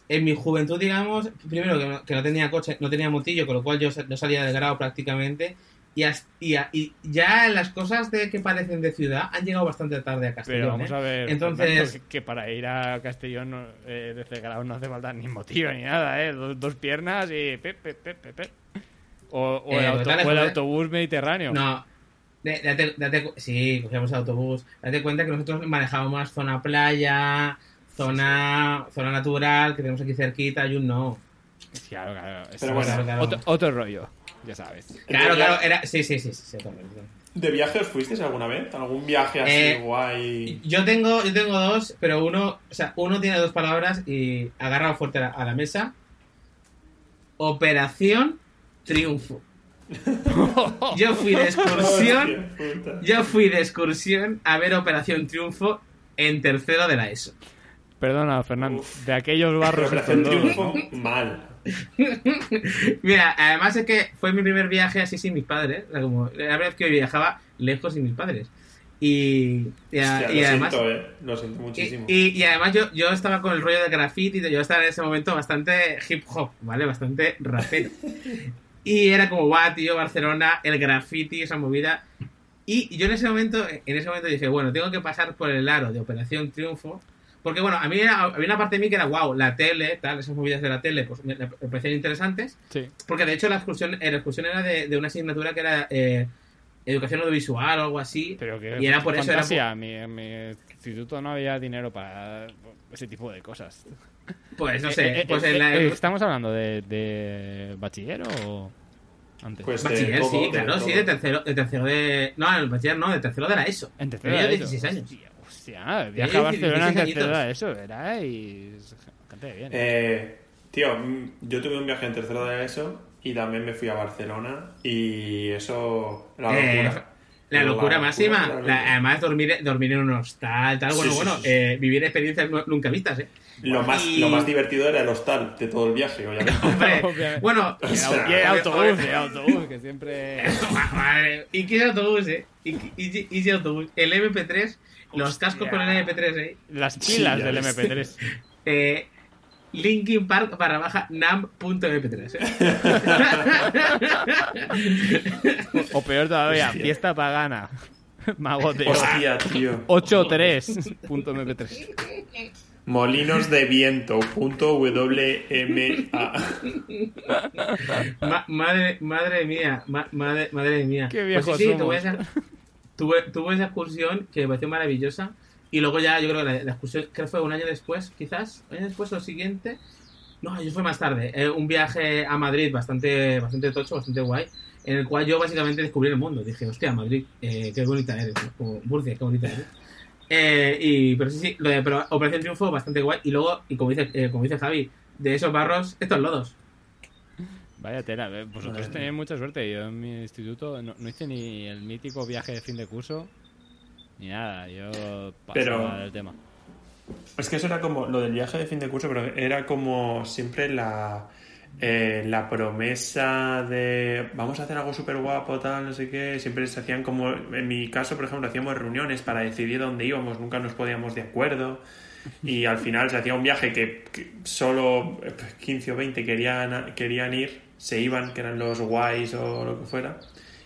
en mi juventud digamos primero que no, que no tenía coche no tenía motillo con lo cual yo no salía del grado prácticamente y, y, a- y ya las cosas de que parecen de ciudad han llegado bastante tarde a Castellón Pero vamos ¿eh? a ver, entonces que, para ir a Castellón eh, de Cegrado no hace falta ni motivo ni nada, ¿eh? Dos, dos piernas y... pe, pe, pe, pe, pe. O, o el, Eh, auto- dale, o el joder. autobús mediterráneo. no date, date sí cogíamos el autobús date cuenta que nosotros manejábamos más zona playa zona zona natural que tenemos aquí cerquita y un no Claro, claro. es- Pero bueno, Claro, claro. Otro, otro rollo, ya sabes. claro claro era sí sí sí, sí, sí, totalmente. ¿De viaje os fuisteis alguna vez? ¿Algún viaje así Eh, guay? Yo tengo, yo tengo dos, pero uno, o sea, uno tiene dos palabras y agarrado fuerte a la, a la mesa. Operación Triunfo. Yo fui de excursión, yo fui de excursión a ver Operación Triunfo en tercero de la ESO. Perdona, Fernando. Uf. De aquellos barros Operación Triunfo, mal. Mira, además es que fue mi primer viaje así sin mis padres, o sea, como la vez que viajaba lejos sin mis padres. Y, y, a- Hostia, y lo además siento, eh. Lo siento muchísimo. Y además yo, yo estaba con el rollo de graffiti, yo estaba en ese momento bastante hip hop, ¿vale? Bastante rapero. Y era como, guau, tío, Barcelona, el graffiti, esa movida. Y yo en ese momento, en ese momento dije, bueno, tengo que pasar por el aro de Operación Triunfo. Porque bueno, a mí había una parte de mí que era, wow, la tele, tal, esas movidas de la tele, pues me, me parecían interesantes. Sí. Porque de hecho la excursión, eh, la excursión era de, de una asignatura que era eh, educación audiovisual o algo así. Pero que Y era por eso, era. Mi, en mi instituto no había dinero para ese tipo de cosas. Pues no Eh, sé, eh, pues eh, en la... eh, ¿Estamos hablando de, de bachiller o antes? Pues Bachiller, sí, claro, sí, de tercero, de tercero de... No, el bachiller no, de tercero de la ESO. en tercero Tenía de eso. 16 años. Hostia. Hostia, viaje a Eh, Barcelona 16 antes de todo eso, ¿verdad? Y bastante bien. Eh, tío, mm, yo tuve un viaje en tercero de eso y también me fui a Barcelona y eso... La Eh, locura. La locura La máxima. la La- locura. además, dormir, dormir en un hostal, tal. Bueno, Sí, bueno, sí, sí. eh, vivir experiencias nu- nunca vistas, ¿eh? Lo más, Y- lo más divertido era el hostal de todo el viaje, obviamente. Hombre, Obviamente. bueno, Y sea, el autobús, el que siempre... Madre, ¿Y qué es autobús, eh? ¿Y, y, y qué autobús? El MP3, los cascos con el MP3, eh. Las pilas del ves. MP3. eh Linkin Park barra baja nam.mp3. ¿eh? O peor todavía, Hostia. fiesta pagana. Magoteo. Hostia, tío. 83.mp3. Molinos de viento. Punto WMA. Ma- madre, madre mía, ma- madre, madre mía. Qué viejos Pues sí, sí, tuve, tuve esa excursión que me pareció maravillosa. Y luego ya, yo creo que la, la excursión, creo que fue un año después, quizás, un año después o siguiente. No, yo fue más tarde. eh, un viaje a Madrid bastante, bastante tocho, bastante guay, en el cual yo básicamente descubrí el mundo. Dije, hostia, Madrid, eh, qué bonita eres. Como Murcia, qué bonita eres. Eh, y, pero sí, sí, lo de pero Operación Triunfo bastante guay. Y luego, y como dice, eh, como dice Javi, de esos barros, estos lodos. Vaya tela, eh, vosotros tenéis mucha suerte. Yo en mi instituto no, no hice ni el mítico viaje de fin de curso, ni nada. Yo pasaba del tema. Es que eso era como lo del viaje de fin de curso, pero era como siempre la, eh, la promesa de vamos a hacer algo súper guapo, tal, no sé qué. Siempre se hacían como, en mi caso, por ejemplo, hacíamos reuniones para decidir dónde íbamos, nunca nos podíamos de acuerdo. Y al final se hacía un viaje que, que solo eh, 15 o 20 querían, querían ir, se iban, que eran los guays o lo que fuera.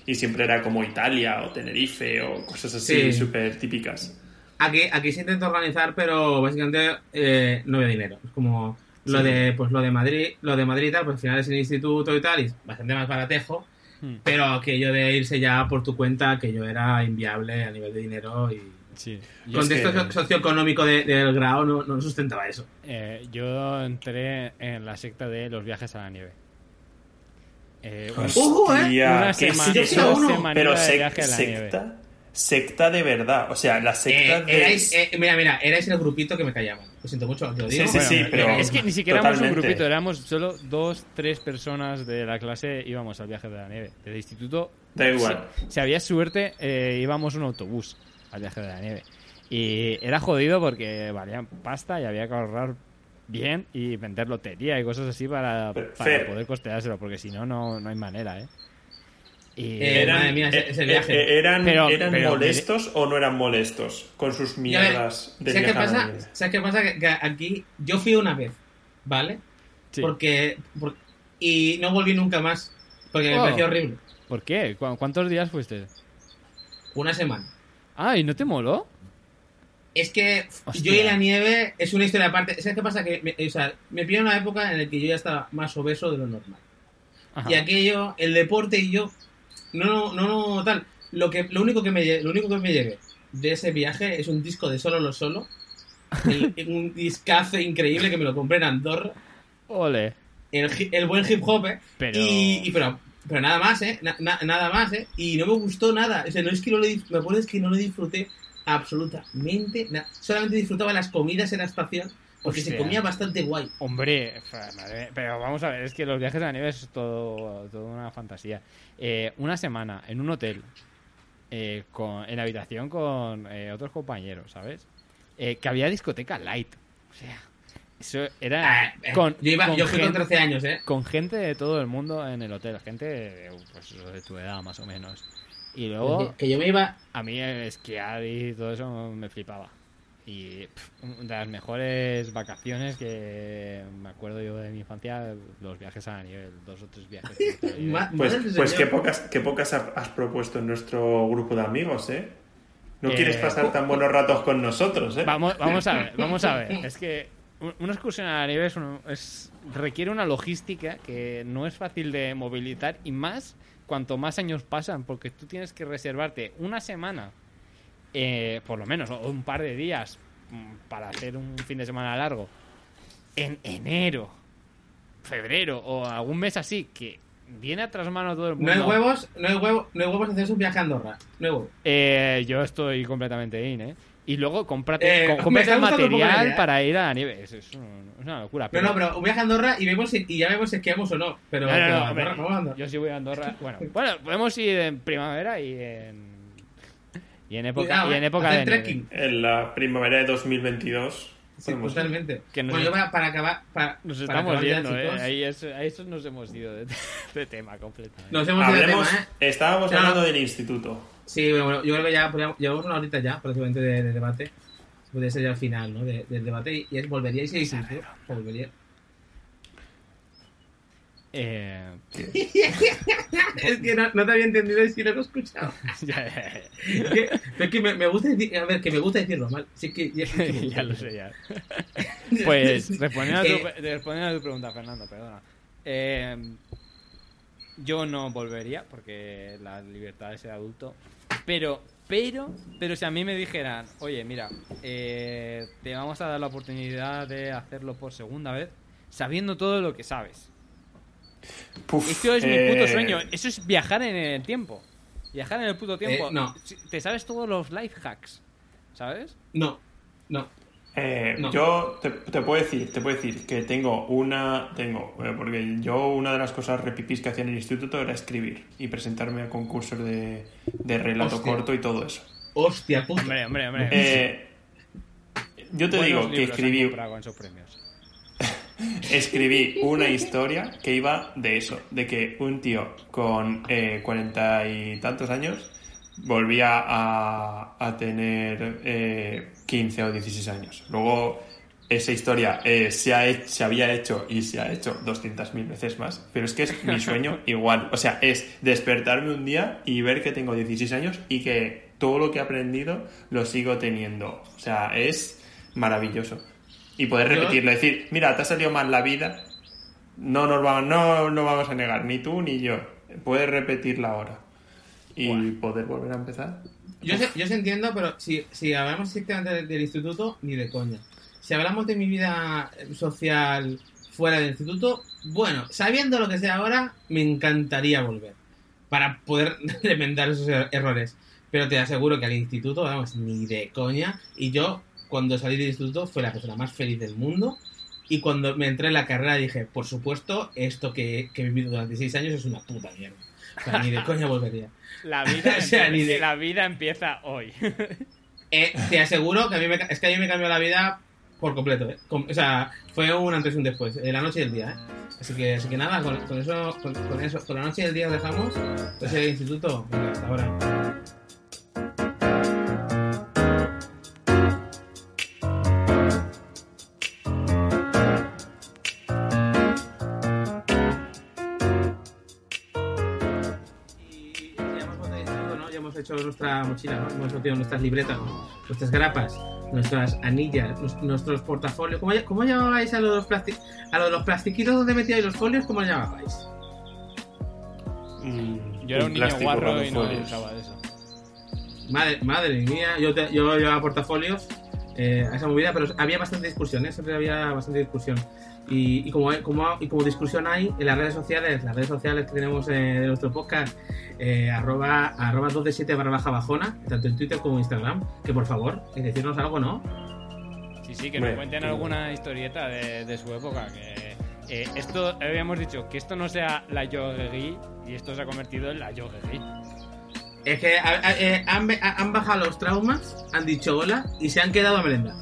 Y siempre era como Italia o Tenerife o cosas así Sí. súper típicas. Aquí, aquí se intenta organizar, pero básicamente eh, no había dinero. Es como lo Sí. de pues lo de Madrid, lo de Madrid y tal, pues al final es el instituto y tal, y es bastante más baratejo, Hmm. pero aquello de irse ya por tu cuenta, que yo era inviable a nivel de dinero y Sí. Yo, es contexto que- so- socioeconómico de- del grado no, no sustentaba eso. eh, yo entré en la secta de los viajes a la nieve. Eh, ¿eh? Hostia, una ¿qué es semana, una semanita Pero de viaje a la nieve. secta, secta de verdad. O sea, la secta Eh, de. erais, eh, mira, mira, erais el grupito que me callaban. Lo siento mucho, te lo Sí, digo. sí, sí, Bueno, pero- Es que ni siquiera éramos un grupito, éramos solo dos, tres personas de la clase íbamos al viaje de la nieve. Desde el instituto, Da igual. si, si había suerte, eh, íbamos un autobús al viaje de la nieve. Y era jodido porque valían pasta y había que ahorrar bien y vender lotería y cosas así para, Pero, para Fer. poder costeárselo, porque si no, no no hay manera, ¿eh? Y Eh, madre mía, ese- ese eh, viaje. eh, ¿Eran, Pero- eran pero- molestos o no eran molestos con sus mierdas de ¿Sabes qué pasa? ¿Sabes qué pasa? Que, que aquí yo fui una vez, ¿vale? sí. Porque, por- y no volví nunca más porque me Oh. pareció horrible. ¿Por qué? ¿Cu- ¿Cuántos días fuiste? Una semana. Ah, ¿y no te moló? Es que Hostia. yo y la nieve es una historia aparte. ¿Sabes qué pasa? Que me, o sea, me pilló una época en la que yo ya estaba más obeso de lo normal. Ajá. Y aquello, el deporte y yo, no, no, no, tal. Lo, que, lo, único que me, lo único que me llevé de ese viaje es un disco de Solo lo Solo. El- un discazo increíble que me lo compré en Andorra. Ole. El, el buen hip hop, ¿eh? Pero- Y, y pero, pero nada más, ¿eh? Na- na- nada más, ¿eh? Y no me gustó nada. O sea, no es que no lo, me acuerdo es que no lo disfruté absolutamente nada. Solamente disfrutaba las comidas en la estación porque se comía bastante guay. Hombre, pero vamos a ver, es que los viajes a la nieve es todo, todo una fantasía. Eh, una semana en un hotel, eh, con, en habitación con eh, otros compañeros, ¿sabes? Eh, que había discoteca light. O sea, eso era Ah, eh, con, yo, iba, con yo fui gente, con 13 años, ¿eh? con gente de todo el mundo en el hotel, gente de, pues, de tu edad más o menos. Y luego, Que, que yo me iba. a mí el esquiar y todo eso me flipaba. Y pff, una de las mejores vacaciones que me acuerdo yo de mi infancia, los viajes a la nieve, dos o tres viajes. Pues, pues qué pocas, qué pocas ha- has propuesto en nuestro grupo de amigos, ¿eh? No Eh, quieres pasar tan buenos ratos con nosotros, ¿eh? Vamos, vamos a ver, vamos a ver. Es que un- una excursión a la nieve es, es- requiere una logística que no es fácil de movilizar y más cuanto más años pasan, porque tú tienes que reservarte una semana, eh, por lo menos, o un par de días mm, para hacer un fin de semana largo, en enero, febrero o algún mes así, que viene a a todo el No hay mundo. huevos, no hay huevos, no hay huevos hacerse un viaje a Andorra. No hay huevos. Eh, yo estoy completamente in, ¿eh? Y luego cómprate, Eh, cómprate el material idea, ¿eh? para ir a la nieve. Es, es un- es una locura. No, no, pero viaje a Andorra y, vemos si- y ya vemos si esquiamos o no. Pero, No, no, pero hombre, Andorra, vamos a Andorra. yo sí voy a Andorra. Bueno, bueno, podemos ir en primavera y en y en época Cuidado, y en época de nieve. trekking. En la primavera de 2022. Sí, totalmente. Que nos- bueno, yo para, para acabar. Para, Nos para estamos acabar ya, yendo, ¿eh? Ahí, es- a eso nos hemos ido de, de tema completamente. Nos hemos ido de Hablemos, tema, ¿eh? estábamos No. hablando del instituto. Sí, bueno, yo creo que ya llevamos una horita ya, prácticamente, de, de debate. Podría ser ya el final, ¿no? De- del debate. Y, y es, ¿volveríais a? ¿O volvería? Eh, es que no, no te había entendido y sí lo he escuchado. ya, ya, Es que, es que me, me gusta decir, a ver, que me gusta decirlo mal. Sí que ya, lo sé ya. Pues respondiendo a, Eh, tu, respondiendo a tu pregunta, Fernando, perdona. Eh, yo no volvería porque la libertad de ser adulto. Pero, pero, pero si a mí me dijeran, oye, mira, eh, te vamos a dar la oportunidad de hacerlo por segunda vez, sabiendo todo lo que sabes. Puf, Esto es mi eh, puto sueño. Eso es viajar en el tiempo. Viajar en el puto tiempo. Eh, no. Si- Te sabes todos los life hacks, ¿sabes? No, no. Eh, No. Yo te, te puedo decir, te puedo decir que tengo una, tengo, eh, porque yo una de las cosas repipis que hacía en el instituto era escribir y presentarme a concursos de, de relato Hostia. corto y todo eso. Hostia puta. Hombre, hombre, hombre. Eh, yo te Buenos digo que escribí, premios. escribí una historia que iba de eso, de que un tío con eh, cuarenta y tantos años volvía a, a tener eh, 15 o 16 años. Luego esa historia eh, se, ha se había hecho y se ha hecho 200.000 veces más, pero es que es mi sueño igual. O sea, es despertarme un día y ver que tengo 16 años y que todo lo que he aprendido lo sigo teniendo. O sea, es maravilloso. Y poder repetirlo, decir, mira, te ha salido mal la vida, no nos vamos, no, no vamos a negar, ni tú ni yo. Puedes repetirla ahora. Y poder volver a empezar. Yo sé, yo sé entiendo, pero si, si hablamos estrictamente del, instituto, ni de coña. Si hablamos de mi vida social fuera del instituto, bueno, sabiendo lo que sé ahora, me encantaría volver. Para poder remendar esos er- errores. Pero te aseguro que al instituto, vamos, ni de coña. Y yo, cuando salí del instituto, fue la persona más feliz del mundo. Y cuando me entré en la carrera dije, por supuesto, esto que, que he vivido durante seis años es una puta mierda. O sea, ni de coña volvería. La vida, O sea, ni de- la vida empieza hoy. Eh, te aseguro que a mí me, es que a mí me cambió la vida por completo. ¿eh? O sea, fue un antes y un después, eh, la noche y el día. ¿eh? Así que, así que nada, con, con eso, con, con eso, con la noche y el día os dejamos. Entonces el instituto, venga, hasta ahora. Nuestra mochila, ¿no? Hemos metido nuestras libretas, nuestras grapas, nuestras anillas, nues- nuestros portafolios. ¿Cómo, cómo llamabais a los, plasti- a lo de los plastiquitos donde metíais los folios? ¿Cómo lo llamabais? Mm, Yo era un niño guarro y no usaba eso. Madre, madre mía, yo, te- yo llevaba portafolios eh, a esa movida, pero había bastante discusión, ¿eh? siempre había bastante discusión. Y, y como, como, y como discusión hay en las redes sociales, las redes sociales que tenemos eh, de nuestro podcast, eh, arroba, arroba 2 de 7 barra baja bajona, tanto en Twitter como en Instagram, que por favor, decirnos algo, ¿no? Sí, sí, que Hombre, nos cuenten alguna historieta de, de su época. Que eh, esto, habíamos dicho que esto no sea la yoguerí y esto se ha convertido en la yoguerí. Es que a- a- eh, han, han bajado los traumas, han dicho hola y se han quedado a merendar.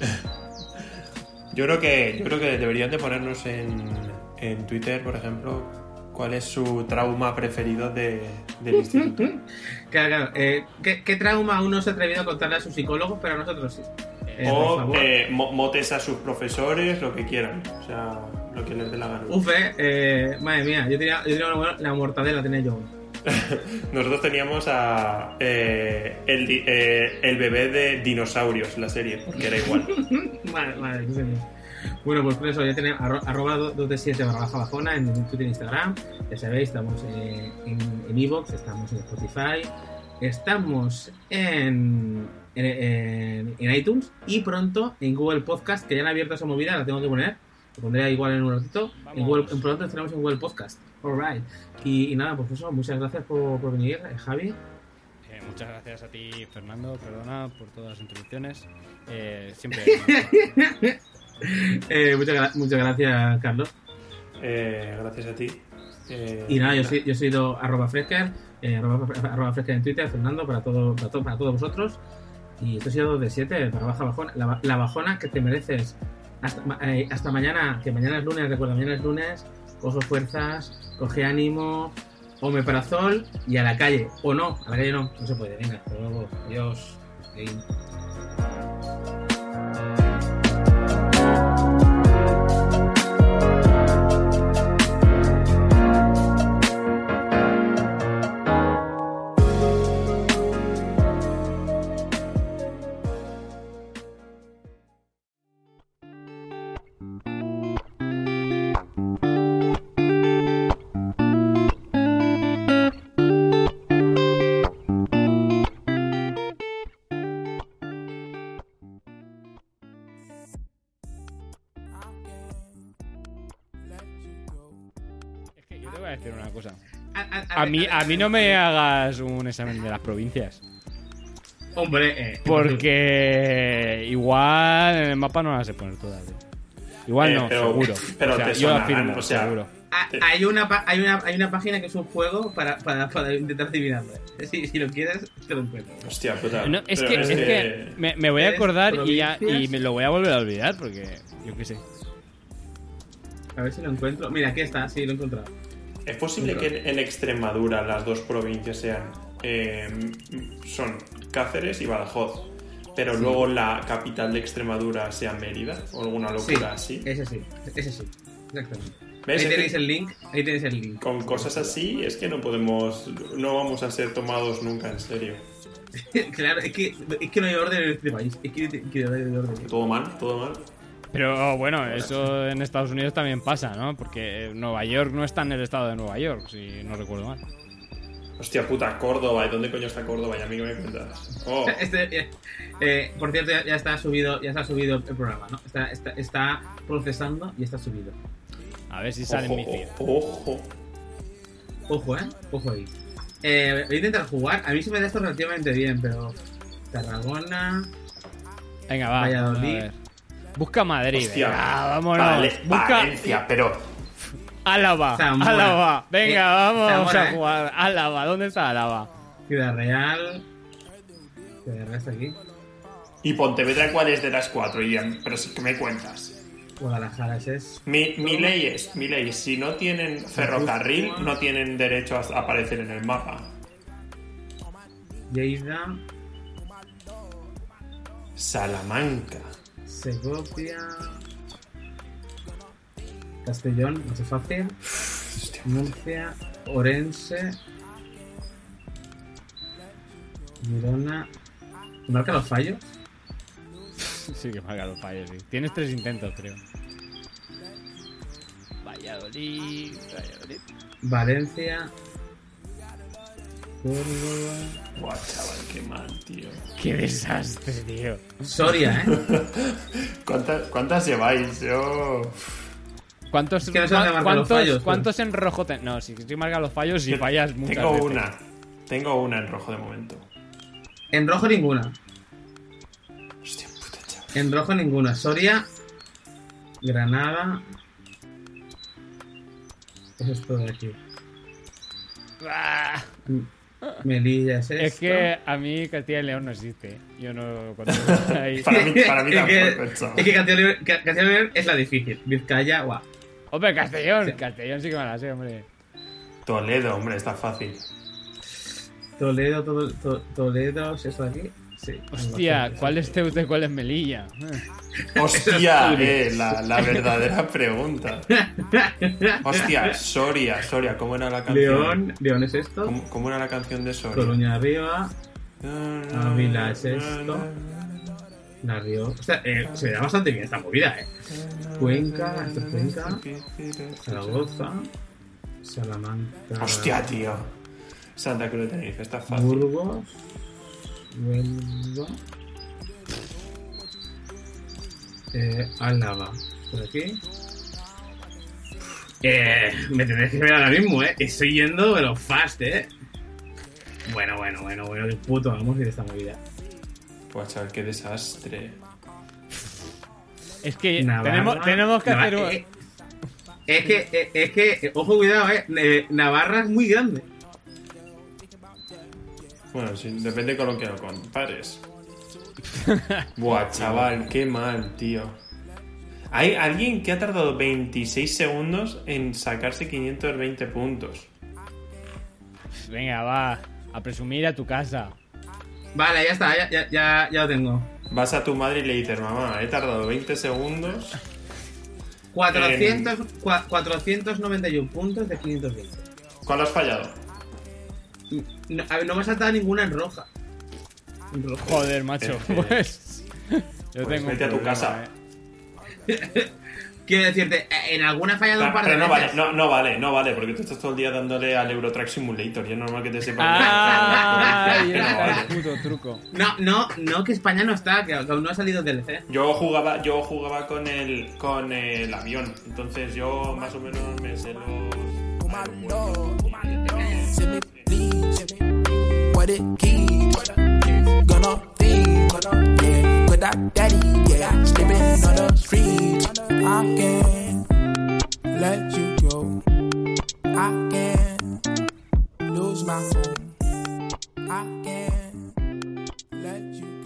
Yo creo que yo creo que deberían de ponernos en, en Twitter, por ejemplo, cuál es su trauma preferido de, del instituto. Claro, claro. eh, ¿qué, qué trauma aún no se ha atrevido a contarle a sus psicólogos, pero a nosotros sí? Eh, o eh, mo- motes a sus profesores, lo que quieran. O sea, lo que les dé la gana. Uf, eh, eh, madre mía, yo tenía, yo tenía una la mortadela, tenía yo. Nosotros teníamos a eh, el, eh, el bebé de dinosaurios, la serie, porque era igual. Qué señor. Bueno, pues por eso ya tenemos arro- arroba 2 de 7 barra baja bajona en Twitter e Instagram. Ya sabéis, estamos eh, en en Evox, estamos en Spotify, estamos en, en, en- en iTunes y pronto en Google Podcast, que ya han abierto esa movida, la tengo que poner. Lo pondré igual en un ratito. En Vamos. Google, en pronto estaremos en Google Podcast. Alright. Y, y nada, pues eso, muchas gracias por, por venir, eh, Javi. Eh, muchas gracias a ti, Fernando. Perdona por todas las introducciones. Eh, siempre. Eh, muchas, gra- muchas gracias, Carlos. Eh, gracias a ti. Eh, Y nada, yo soy, yo soy do, arroba Fresker, eh, arroba, arroba Fresker en Twitter, Fernando, para, todo, para, todo, para todos vosotros. Y esto ha sido de 7, para baja bajona, la, la bajona que te mereces. Hasta, ma- eh, hasta mañana, que mañana es lunes, recuerda, mañana es lunes, coge fuerzas, coge ánimo, omeprazol y a la calle. O no, a la calle no, no se puede. Venga, hasta luego, adiós. A, mí, a mí no me hagas un examen de las provincias. Hombre, eh, Porque igual en el mapa no las sé poner todas. eh. Igual Eh, no, pero- seguro. pero O sea, te yo sonarán, afirmo, o sea, seguro. Ah, hay, una, hay, una, hay una página que es un juego para, para, para intentar adivinarlo. Si, si lo quieres, te lo encuentro. Hostia puta. No, es, que, es que me, me voy a ¿Eres acordar y, ya, y me lo voy a volver a olvidar porque yo qué sé. A ver si lo encuentro. Mira, aquí está, sí, lo he encontrado. ¿Es posible que en, en Extremadura las dos provincias sean eh, son Cáceres y Badajoz, pero luego la capital de Extremadura sea Mérida o alguna Sí, locura así? ese sí, ese sí. Exactamente. ¿Ves? Ahí tenéis el link, ahí tenéis el link. Con cosas así es que no podemos, no vamos a ser tomados nunca en serio. claro, es que, es que no hay orden en este país. Es que, que no hay orden. Todo mal, todo mal. Pero bueno, eso en Estados Unidos también pasa, ¿no? Porque Nueva York no está en el estado de Nueva York, si no recuerdo mal. Hostia puta, Córdoba. ¿Y dónde coño está Córdoba? ¿Y a mí qué me cuentas? Oh, Este, eh, eh, por cierto, ya, ya está subido, ya está subido el programa, ¿no? Está, está, está procesando y está subido. A ver si sale en mi ojo, feed. ojo. Ojo, eh, ojo ahí. Eh, voy a intentar jugar. A mí se me da esto relativamente bien, pero Tarragona. Venga, va. Valladolid. a ver. Busca Madrid. Hostia. venga, vámonos. Vale, Busca Valencia, pero Álava. Zamora. Álava. Venga, Eh, vamos Zamora, a eh. jugar. Álava. ¿Dónde está Álava? Ciudad Real. Ciudad Real está aquí. ¿Y Pontevedra cuál es de las cuatro? Ian? Pero sí que me cuentas. Guadalajara es. Mi, mi ley es, mi ley, si no tienen ferrocarril, no tienen derecho a aparecer en el mapa. Lleida. Salamanca. Segovia. Castellón, no sé fácil. Murcia. Orense. Girona. ¿Marca los fallos? Sí, que marca los fallos, sí. Tienes tres intentos, creo. Valladolid. Valladolid. Valencia. Córdoba. Buah, chaval, qué mal, tío. Qué desastre, tío. Soria, ¿eh? ¿Cuántas, cuántas lleváis? Yo. ¿Cuántos, que no sé dónde cua- marcan los cuántos, fallos, cuántos en rojo ten- No, si sí marca los fallos y fallas muchas Tengo veces. una. Tengo una en rojo de momento. En rojo ninguna. Hostia puta, chaval. En rojo ninguna. Soria. Granada. Eso es todo de aquí. Ah, Melilla es esto. Es que a mí Castilla y León no existe. Yo no... cuando ahí- Para mí, para mí es que, tampoco, chaval. es que Castilla y León- Ca- Castilla y León es la difícil. Vizcaya, guau. Hombre, Castellón. Sí. Castellón sí que me la sé, hombre. Toledo, hombre, está fácil. Toledo, todo, to- Toledo, ¿es esto de aquí? Sí. Hostia, ¿cuál es Ceuta y cuál es Melilla? Hostia, eh, la, la verdadera pregunta. Hostia, Soria, Soria, ¿cómo era la canción? León, León es esto. ¿Cómo, cómo era la canción de Soria? Coruña arriba. Ávila es esto. La Río. O sea, eh, se ve bastante bien esta movida, eh. Cuenca, esto es Cuenca. Zaragoza. Salamanca. Hostia, tío. Santa Cruz de Tenerife, está fácil. Burgos. Huelva. Eh, Álava. Por aquí. Eh, me tendréis que ver ahora mismo, ¿eh? Estoy yendo, pero fast, ¿eh? Bueno, bueno, bueno, bueno, qué puto vamos a ir esta movida. Pues chaval, qué desastre. Es que Navarra- tenemos, tenemos que hacer... un- eh, es que, eh, es que, eh, ojo, cuidado, ¿eh? Eh, Navarra es muy grande. Bueno, sí, depende con lo que lo compares. Buah, chaval, qué mal, tío. Hay alguien que ha tardado 26 segundos en sacarse 520 puntos. Venga, va. A presumir a tu casa. Vale, ya está, ya, ya, ya, ya lo tengo. Vas a tu madre y le dices, mamá, he tardado 20 segundos. 400, cua- 491 puntos de 520. ¿Cuál has fallado? No, a ver, no me ha saltado ninguna en roja. En. Joder, macho. Eh, eh. Pues... Yo Pues tengo vete a tu casa. eh. Quiero decirte, eh, en alguna he fallado un par de Pero no veces. vale, no, no vale, no vale, porque tú estás todo el día dándole al Eurotrack Simulator y es normal que te sepa. Ah, Que no vale. puto truco. No, no, no, que España no está, que aún no ha salido DLC. Yo jugaba, yo jugaba con el, con el avión, entonces yo más o menos me sé los. What it gives, gonna think, yeah. With that daddy, yeah. Sleeping on the street, I can't let you go. I can't lose my home. I can't let you.